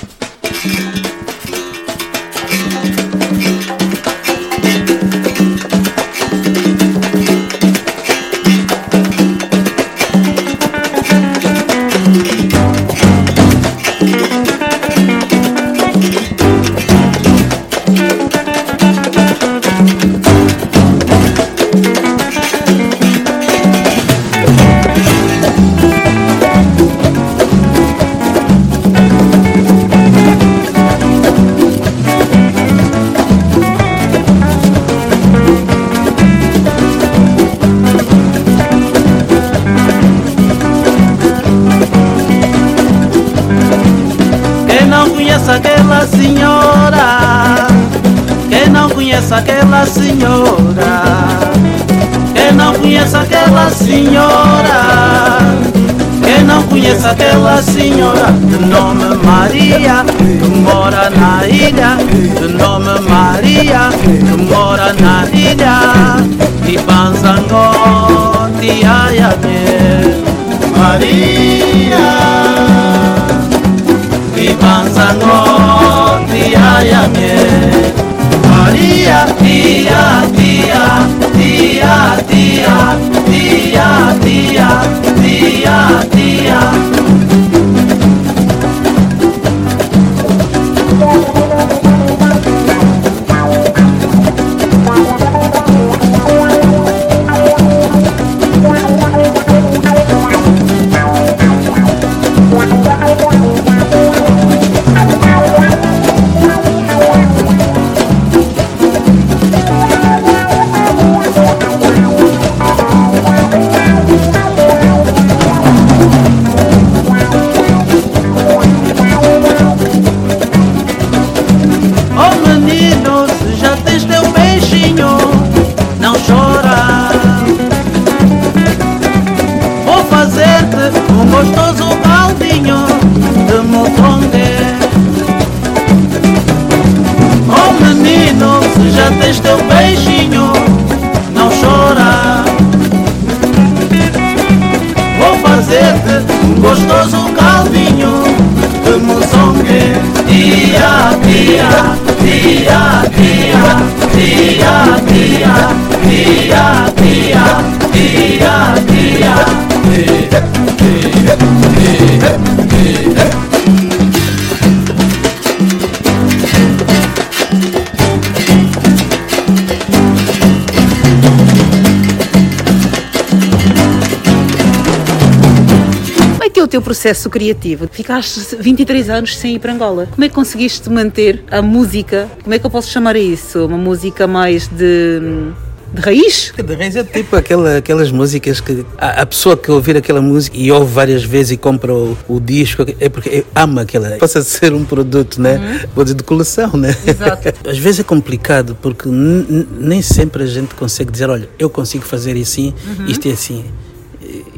Conhece aquela senhora? Quem não conhece aquela senhora? De nome Maria, que mora na ilha. De nome Maria, que mora na ilha. E Banzangó, tia Maria. Ibanzango tia ya Μαρία, τία, τία, τία, τία, τία, τία, τία, τία. Teu processo criativo? Ficaste 23 anos sem ir para Angola. Como é que conseguiste manter a música? Como é que eu posso chamar isso? Uma música mais de, de raiz? De raiz é tipo aquela, aquelas músicas que a, a pessoa que ouvir aquela música e ouve várias vezes e compra o, o disco é porque ama aquela. Possa ser um produto, né? Dizer de coleção, né? Exato. Às vezes é complicado porque nem sempre a gente consegue dizer: olha, eu consigo fazer assim, Uhum. isto é assim.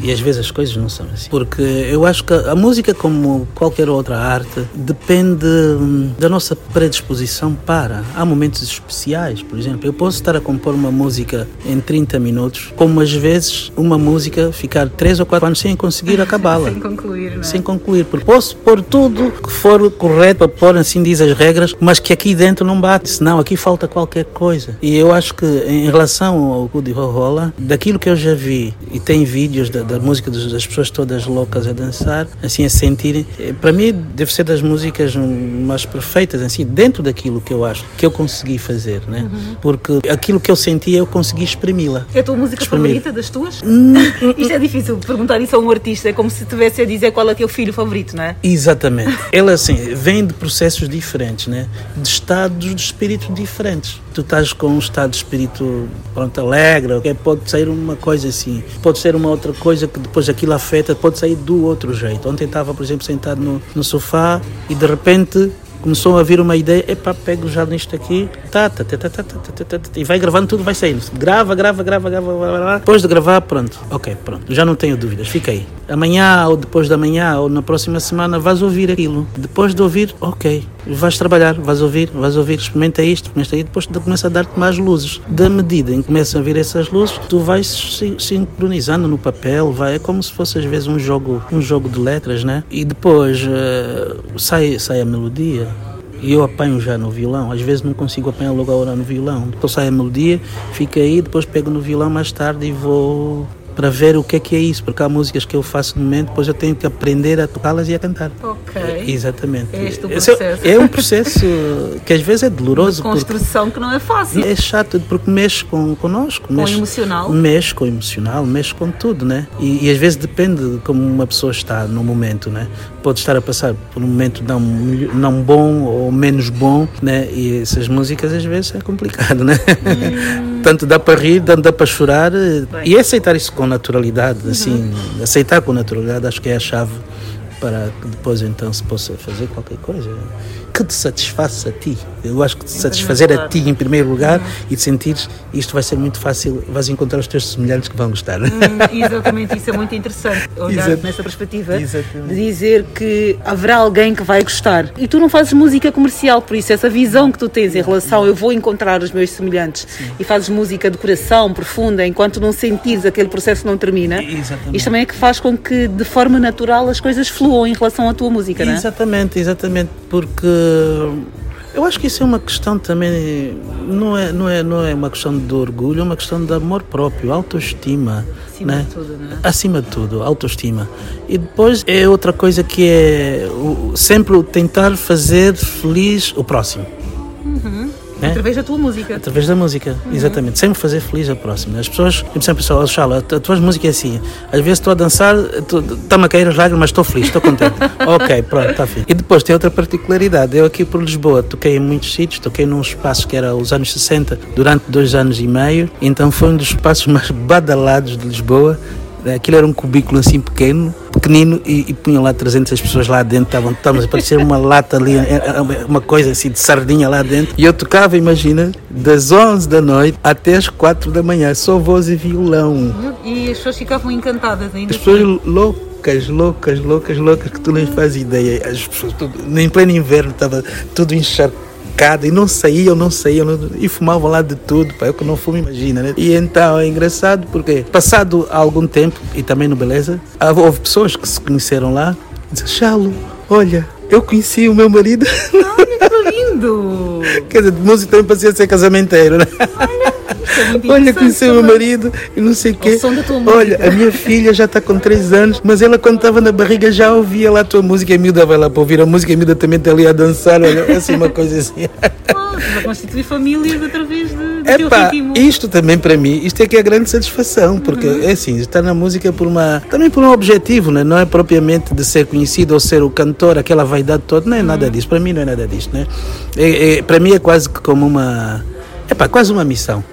E às vezes as coisas não são assim. Porque eu acho que a música, como qualquer outra arte, depende hum, da nossa predisposição para. Há momentos especiais, por exemplo. Eu posso estar a compor uma música em 30 minutos, como às vezes uma música ficar 3 ou 4 anos sem conseguir acabá-la. Sem concluir, não é? Sem concluir, porque posso pôr tudo que for correto para pôr, assim diz as regras, mas que aqui dentro não bate, senão aqui falta qualquer coisa. E eu acho que em relação ao Good Rola, daquilo que eu já vi, e tem vídeos da, da música das pessoas todas loucas a dançar, assim a sentirem. Eh, Para mim deve ser das músicas hum, mais perfeitas, assim, dentro daquilo que eu acho que eu consegui fazer, né? Uhum. Porque aquilo que eu sentia eu consegui exprimi-la. É a tua música Exprimir. favorita das tuas? Isto é difícil perguntar isso a um artista, é como se tivesse a dizer qual é o teu filho favorito, não é? Exatamente. Ela assim vem de processos diferentes, né? De estados de espírito diferentes. Tu estás com um estado de espírito pronto alegre, ok? pode sair uma coisa assim, pode ser uma outra coisa que depois aquilo afeta, pode sair do outro jeito. Ontem estava, por exemplo, sentado no, no sofá e de repente começou a vir uma ideia, epá, pego já nisto aqui, tá, tá, tá, tá, tá, tá, tá, tá, tá, e vai gravando tudo, vai saindo. Grava, grava, grava, grava, grava. Depois de gravar, pronto, ok, pronto, já não tenho dúvidas, fica aí. Amanhã ou depois da manhã ou na próxima semana vais ouvir aquilo. Depois de ouvir, ok, vais trabalhar, vais ouvir, vais ouvir, experimenta isto, experimenta isto, depois começa a dar-te mais luzes. Da medida em que começam a vir essas luzes, tu vais si- sincronizando no papel, vai, é como se fosse às vezes um jogo, um jogo de letras, né? E depois eh, sai, sai a melodia. E eu apanho já no violão, às vezes não consigo apanhar logo a hora no violão. Depois sai a melodia, fica aí, depois pego no violão mais tarde e vou para ver o que é que é isso, porque há músicas que eu faço no momento, depois eu tenho que aprender a tocá-las e a cantar. Ok. Exatamente. É este o Esse é- processo. É, um processo que às vezes é doloroso. porque Construção que não é fácil. é chato porque mexe com connosco. Com mexe, emocional. Mexe com o emocional, mexe com tudo, né? E, e às vezes depende de como uma pessoa está no momento, né? Pode estar a passar por um momento não, não bom ou menos bom, né? E essas músicas às vezes é complicado, né? Tanto dá para rir, tanto dá para chorar. E é aceitar isso com naturalidade, assim, aceitar com naturalidade acho que é a chave para que depois então se possa fazer qualquer coisa que te satisfaça a ti. Eu acho que te satisfazer a ti em primeiro lugar e te sentires isto vai ser muito fácil, vais encontrar os teus semelhantes que vão gostar. Hum, exatamente, isso é muito interessante. Olhar Exato. nessa perspectiva Exatamente. de dizer que haverá alguém que vai gostar. E tu não fazes música comercial, por isso essa visão que tu tens em relação eu vou encontrar os meus semelhantes e fazes música de coração, profunda, enquanto não sentires aquele processo não termina. Exatamente. Isto também é que faz com que de forma natural as coisas fluam em relação à tua música, não é? Exatamente, exatamente, porque eu acho que isso é uma questão também, não é, não é, não é uma questão de orgulho, é uma questão de amor próprio, autoestima. Acima né? de tudo, não é? Acima de tudo, autoestima. E depois é outra coisa que é sempre tentar fazer feliz o próximo. Uhum. É? Através da tua música. Através da música, exatamente. Sempre fazer feliz a próxima. As pessoas, eu sempre pessoal, Charla, a tua música é assim. Às vezes estou a dançar, está-me a cair as lágrimas, estou feliz, estou contente. ok, pronto, está fixe. E depois tem outra particularidade. Eu aqui por Lisboa toquei em muitos sítios, toquei num espaço que era os anos 60, durante dois anos e meio. Então foi um dos espaços mais badalados de Lisboa. Aquilo era um cubículo assim pequeno, pequenino, e, e punham lá 300 pessoas lá dentro, estavam, estávamos a parecer uma lata ali, era uma coisa assim de sardinha lá dentro. E eu tocava, imagina, das 11 da noite até as 4 da manhã, só voz e violão. E as pessoas ficavam encantadas ainda. As pessoas loucas, loucas, loucas, loucas, que tu nem fazes ideia. As pessoas, tudo, em pleno inverno, estava tudo encharcado e não saíam, não saíam, não- e fumavam lá de tudo, pá, eu que não fumo, imagina, né? E então é engraçado porque, passado algum tempo, e também no Beleza, houve pessoas que se conheceram lá, e disseram, Chalo, olha, eu conheci o meu marido. Que lindo! Quer dizer, de música também parecia ser casamenteiro, né? Olha, conheci o meu marido e não sei o quê. Olha, a minha filha já está com 3 anos, mas ela quando estava na barriga já ouvia lá a tua música e a miúda vai lá para ouvir a música e a miúda também está ali a dançar. Olha, é assim uma coisa assim. Ah, estás a constituir famílias através de, do teu Epá, ritmo. isto também para mim, isto é que é a grande satisfação, porque é assim, estar na música por uma, também por um objetivo, né? não é propriamente de ser conhecido ou ser o cantor, aquela vaidade toda, não é nada disso, para mim não é nada disto, né? É, é, para mim é quase como uma, epá, quase uma missão,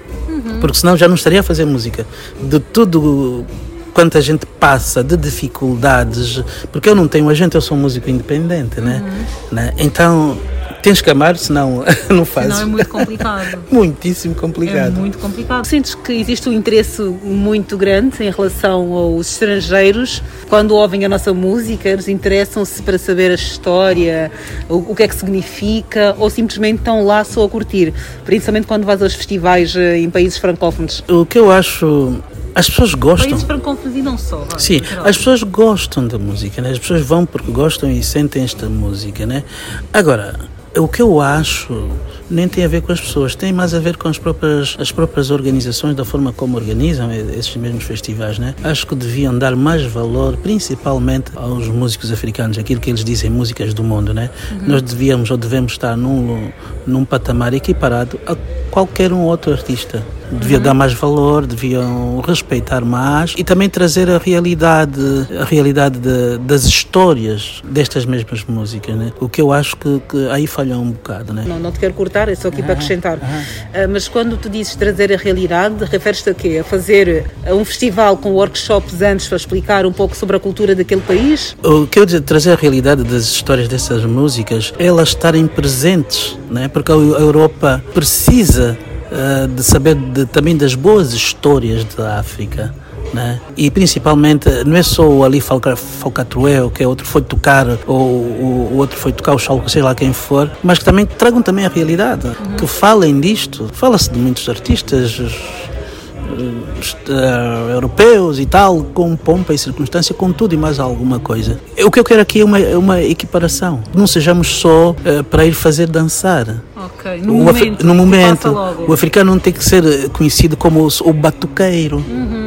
porque senão já não estaria a fazer música, de tudo quanta gente passa de dificuldades, porque eu não tenho agente, eu sou um músico independente, né? né? Então tens que amar, senão não fazes. Senão é muito complicado. Muitíssimo É complicado. muito complicado. Sentes que existe um interesse muito grande em relação aos estrangeiros quando ouvem a nossa música, eles interessam-se para saber a história, o, o que é que significa, ou simplesmente estão lá só a curtir, principalmente quando vais aos festivais eh, em países francófonos. O que eu acho. As pessoas gostam. Países francófonos e não só. vá, Sim, as pessoas gostam da música, né? as pessoas vão porque gostam e sentem esta música. Né? Agora, o que eu acho nem tem a ver com as pessoas, tem mais a ver com as próprias, as próprias organizações, da forma como organizam esses mesmos festivais. Né? Acho que deviam dar mais valor, principalmente aos músicos africanos, aquilo que eles dizem músicas do mundo. Né? Uhum. Nós devíamos ou devemos estar num, num patamar equiparado a qualquer um outro artista. Devia Uhum. dar mais valor, deviam respeitar mais e também trazer a realidade, a realidade de- das histórias destas mesmas músicas, né? O que eu acho que, que aí falha um bocado, né? Não, não te quero cortar, é só aqui para acrescentar. Ah, mas quando tu dizes trazer a realidade, referes-te a quê? A fazer um festival com workshops antes para explicar um pouco sobre a cultura daquele país? O que eu dizer, trazer a realidade das histórias dessas músicas, elas estarem presentes, né? porque a Eu- a Europa precisa eh, de saber de- também das boas histórias da África. Né? E principalmente, não é só o Ali Falca- Falcatruel, que é outro foi tocar, ou o, outro foi tocar o Chalco, sei lá quem for, mas que também tragam também a realidade, que falem disto. Fala-se de muitos artistas eh, europeus e tal, com pompa e circunstância, com tudo e mais alguma coisa. O que eu quero aqui é uma, é uma equiparação. Não sejamos só eh, para ir fazer dançar. Ok, O afri- no momento, passa logo. o africano não tem que ser eh, conhecido como o, o batuqueiro. Uhum.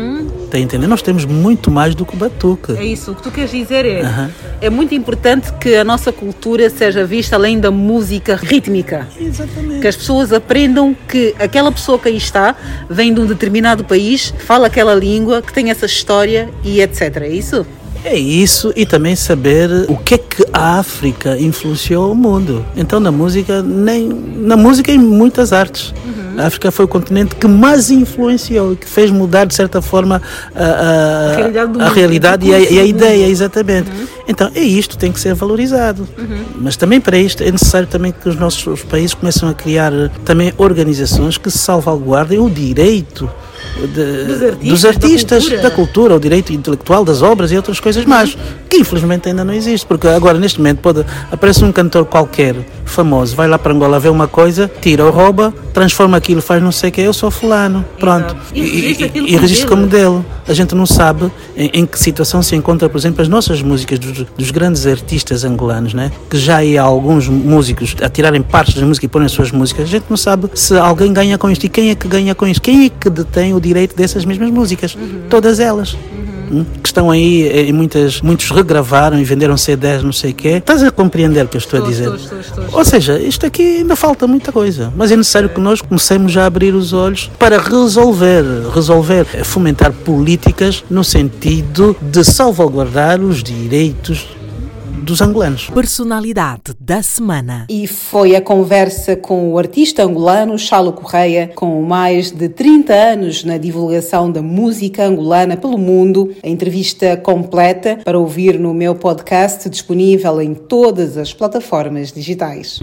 Está? Nós temos muito mais do que o batuque. É isso, o que tu queres dizer é Aham. é muito importante que a nossa cultura seja vista além da música rítmica. Exatamente. Que as pessoas aprendam que aquela pessoa que aí está vem de um determinado país, fala aquela língua, que tem essa história e etc. É isso? É isso e também saber o que é que a África influenciou o mundo. Então na música, nem na música e em muitas artes. A África foi o continente que mais influenciou e que fez mudar de certa forma a, a- A realidade a realidade o e a, e a ideia, exatamente. Então é isto, tem que ser valorizado. Mas também para isto é necessário também que os nossos os países começam a criar eh, também organizações que salvaguardem o direito de- Dos artistas, dos artistas, da cultura. da cultura, o direito intelectual das obras e outras coisas mais, que infelizmente ainda não existe, porque agora neste momento pode, aparece um cantor qualquer famoso, vai lá para Angola ver uma coisa, tira ou rouba, transforma aquilo, faz não sei o que, eu sou fulano, pronto, E registra aquilo e como registra como dele. A gente não sabe em, em que situação se encontra, por exemplo, as nossas músicas dos, dos grandes artistas angolanos, né? que já há alguns músicos a tirarem partes da música e porem as suas músicas, a gente não sabe se alguém ganha com isto. E quem é que ganha com isto, quem é que detém o direito dessas mesmas músicas, todas elas. Hum, Que estão aí eh, e muitas, muitos regravaram e venderam CDs, não sei o quê. Estás a compreender o que eu estou, a dizer? estou, estou, Ou seja, isto aqui ainda falta muita coisa, mas é necessário que nós comecemos a abrir os olhos para resolver, resolver, eh, fomentar políticas no sentido de salvaguardar os direitos dos angolanos. Personalidade da semana. E foi a conversa com o artista angolano Chalo Correia, com mais de 30 anos na divulgação da música angolana pelo mundo. A entrevista completa para ouvir no meu podcast, disponível em todas as plataformas digitais.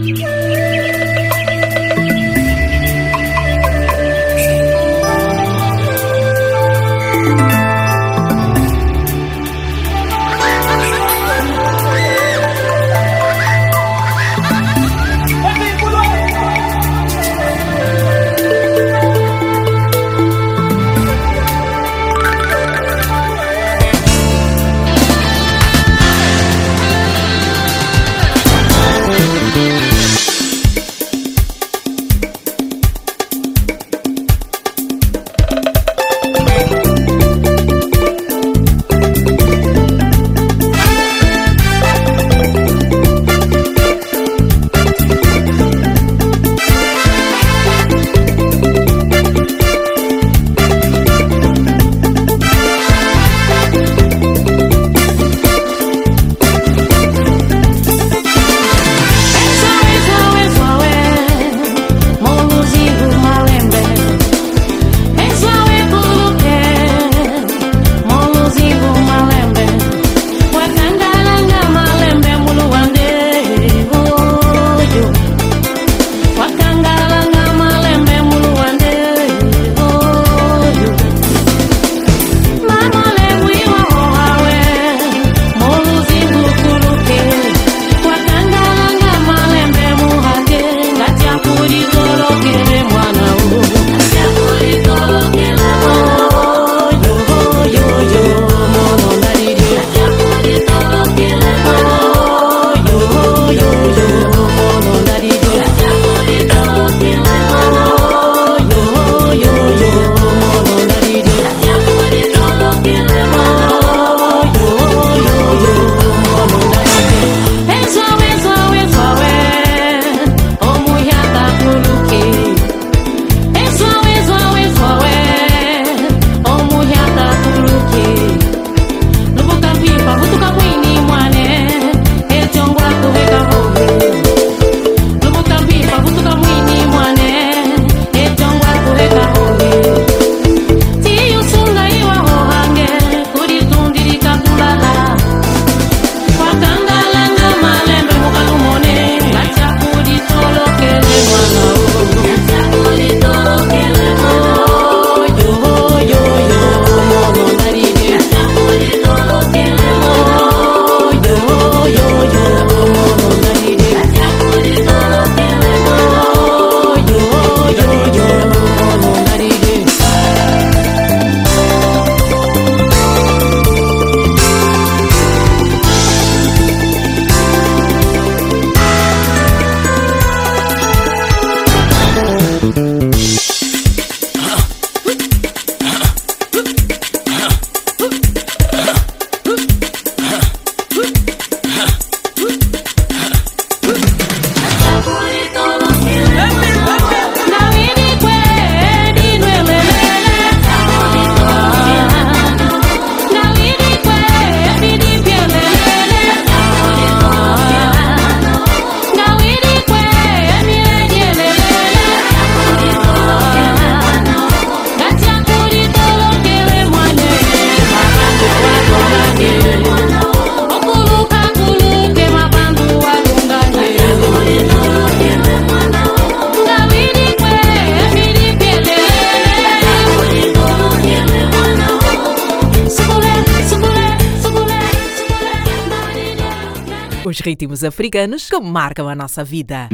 Ritmos africanos que marcam a nossa vida.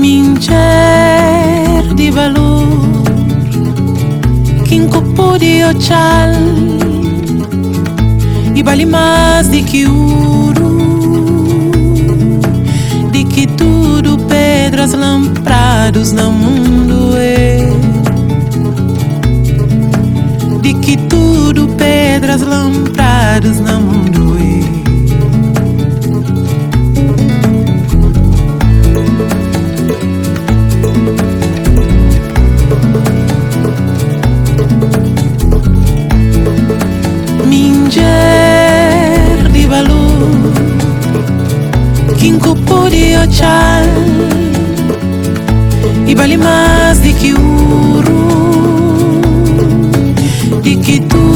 Mincher di valor Kinko di ochal lamprados no mundo é De que tudo pedras lamprados no mundo é Minger di valor Kinko podi ochal E vale mais de que ouro De que tudo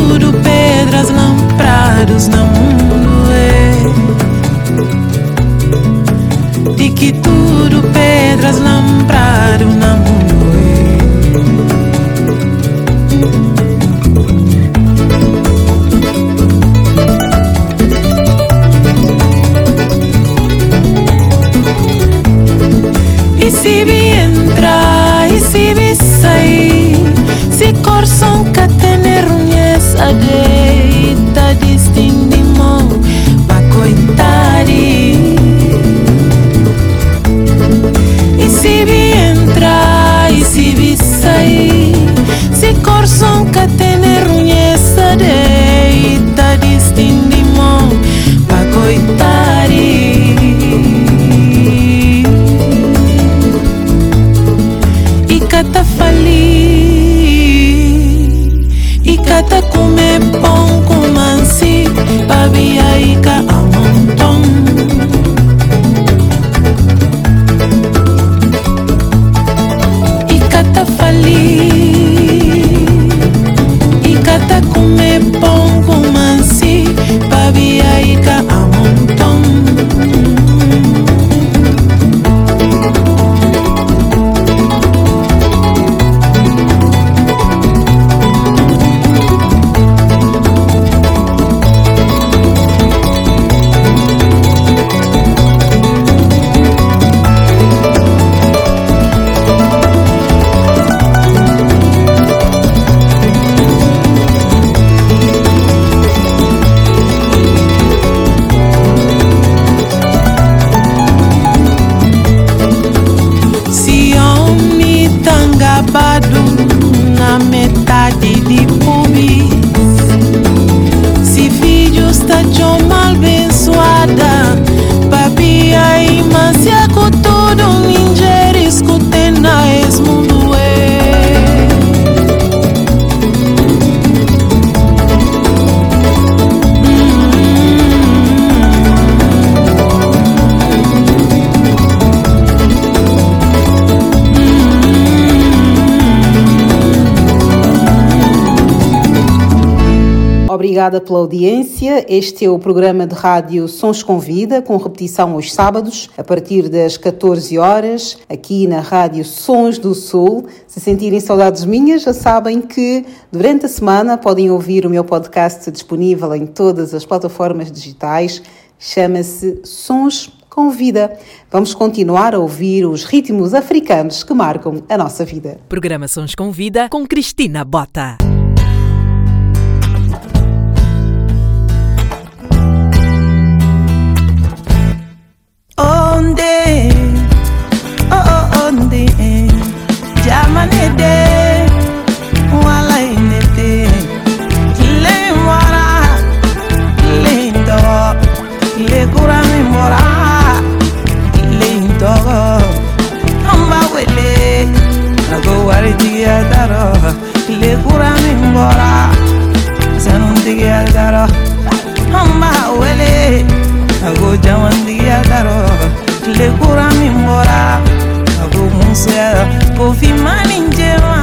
Obrigada pela audiência. Este é o programa de rádio Sons com Vida, com repetição aos sábados, a partir das 14 horas, aqui na Rádio Sons do Sul. Se sentirem saudades minhas, já sabem que durante a semana podem ouvir o meu podcast disponível em todas as plataformas digitais. Chama-se Sons com Vida. Vamos continuar a ouvir os ritmos africanos que marcam a nossa vida. Programa Sons com Vida com Cristina Bota. Onde, oh, oh, onde, jamane de, wala inete, le wara, le indo, le kura mi mora, le indo, amba wele, ago wari tiga daro, le kura mi mora, sanun tiga daro, amba wele, amba wele, ago jamandigiya daro tile kura min bɔra ago musoya ko finmani jɛma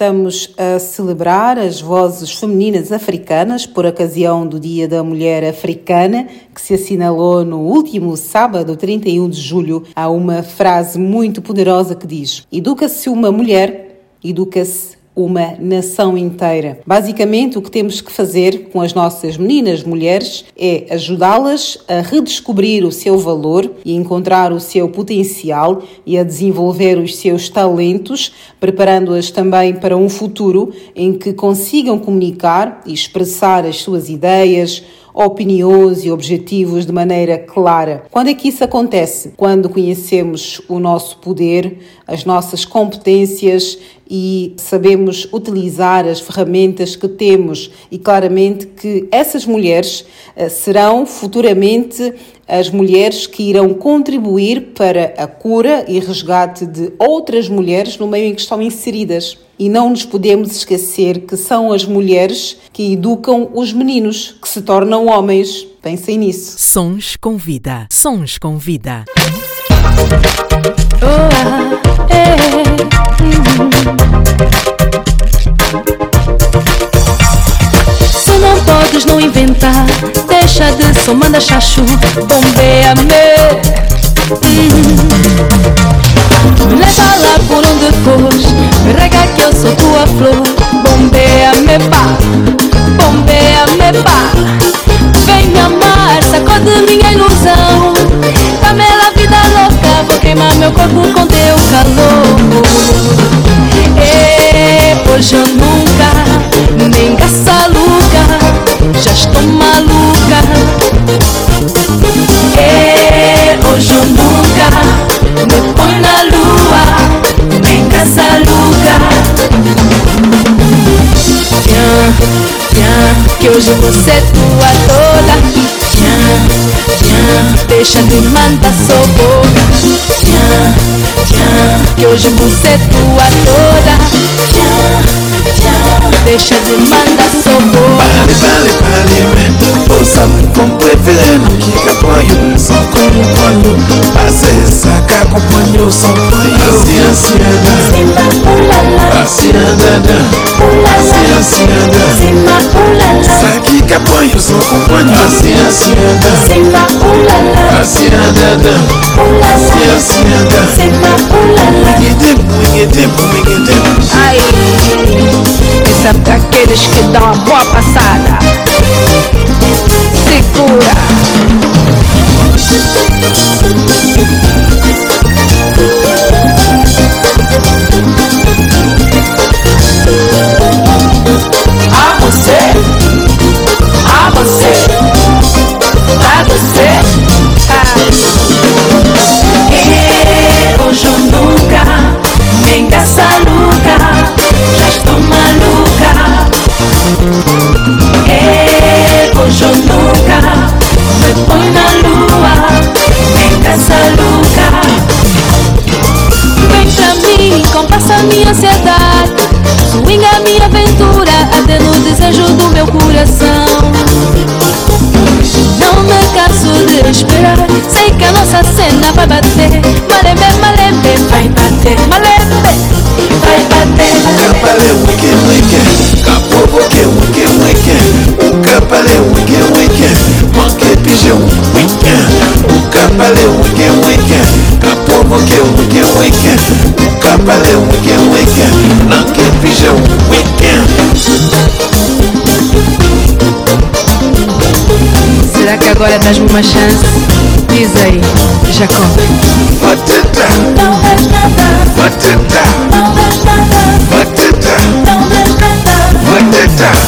Estamos a celebrar as vozes femininas africanas por ocasião do Dia da Mulher Africana, que se assinalou no último sábado, 31 de julho. Há uma frase muito poderosa que diz: Educa-se uma mulher, educa-se uma nação inteira. Basicamente, o que temos que fazer com as nossas meninas mulheres é ajudá-las a redescobrir o seu valor e encontrar o seu potencial e a desenvolver os seus talentos, preparando-as também para um futuro em que consigam comunicar e expressar as suas ideias, opiniões e objetivos de maneira clara. Quando é que isso acontece? Quando conhecemos o nosso poder, as nossas competências e sabemos utilizar as ferramentas que temos e claramente que essas mulheres eh, serão futuramente as mulheres que irão contribuir para a cura e resgate de outras mulheres no meio em que estão inseridas. E não nos podemos esquecer que são as mulheres que educam os meninos, que se tornam homens. Pensem nisso. Sons com vida. Sons com vida. Oh, ah, eh, não inventar, deixa de só manda chachu, bombeia-me. Hum. Leva lá por onde fores, rega que eu sou tua flor, bombeia-me pá, bombeia-me pá. Vem amar, sacode minha ilusão, dá-me a vida louca, vou queimar meu corpo com teu calor. E hoje eu nunca, nem caça louca, já maluca. E hoje eu nunca, me põe na lua, nem caça louca. Tchan, tchan, que hoje você é tua toda. Tchan, tchan, deixa de mandar sua boca. Tchan, tchan, que hoje você é tua toda. Tchan, Deixa de mandar socorro Parle, parle, parle Posa comme préféré Nous qui accompagnons sans comprendre? Passer ça qu'accompagnons sans prendre Si un siada Si un dada Si un siada Ça qui accompagne sans comprendre? Si un siada Si un dada Si un siada Mouillez-vous, mouillez-vous, mouillez-vous Aïe. Essa pra aqueles que dão uma boa passada. Segura. Hoje nunca, me põe na lua, nem caça louca. Vem pra mim, compassa minha ansiedade, swinga minha aventura, até no desejo do meu coração. Não me canso de esperar Sei que a nossa cena vai bater Malembe, malembe, vai bater Malembe, vai bater Kapale wike wike Kapo wike wike wike Kapale wike wike you, O can Ukambale, we can, we can Kapomo ke, we can, we can Ukambale, we can, Não can Nanke pije, we can Será que agora dás-me uma chance? Diz aí, Jacó. Vou tentar. Vou tentar. Vou tentar. Vou tentar.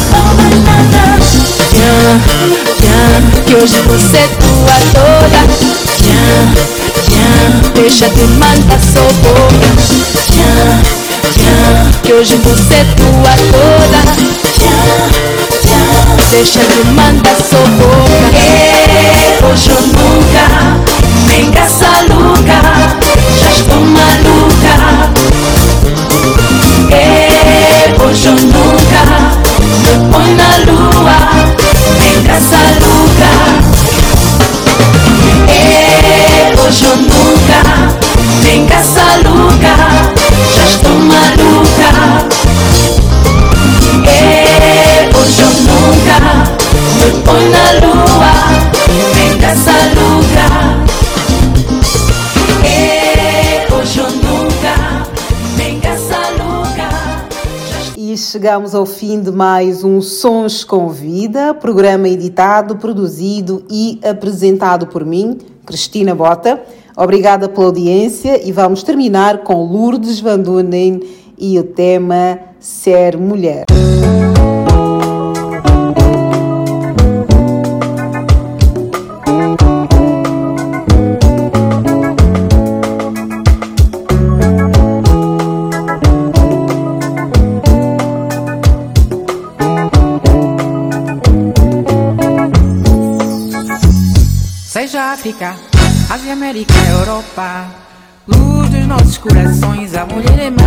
Yeah viens, que hoje você é tua toda. Viens, viens, deixa de mandar sua boca. Que hoje você é tua toda. Viens, viens, deixa de mandar sua boca. É, hoje ou nunca, nem caça louca, já estou maluca. É, hoje ou nunca, me põe na lua, nem caça louca. É, hoje ou nunca, nem caça louca, já estou maluca. É, hoje ou nunca, me põe na lua, nem caça louca. Chegamos ao fim de mais um Sons com Vida, programa editado, produzido e apresentado por mim, Cristina Bota. Obrigada pela audiência e vamos terminar com Lourdes Van Dunen e o tema Ser Mulher. Corações, a mulher é mãe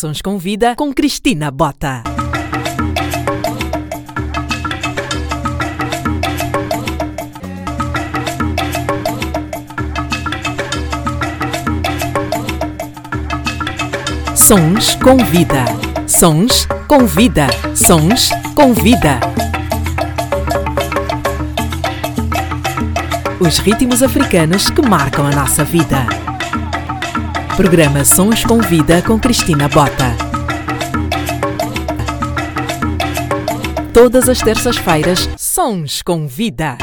Programações com Vida com Cristina Bota. Sons com Vida. Sons com Vida. Sons com Vida. Os ritmos africanos que marcam a nossa vida. Programa Sons com Vida com Cristina Bota. Todas as terças-feiras, Sons com Vida.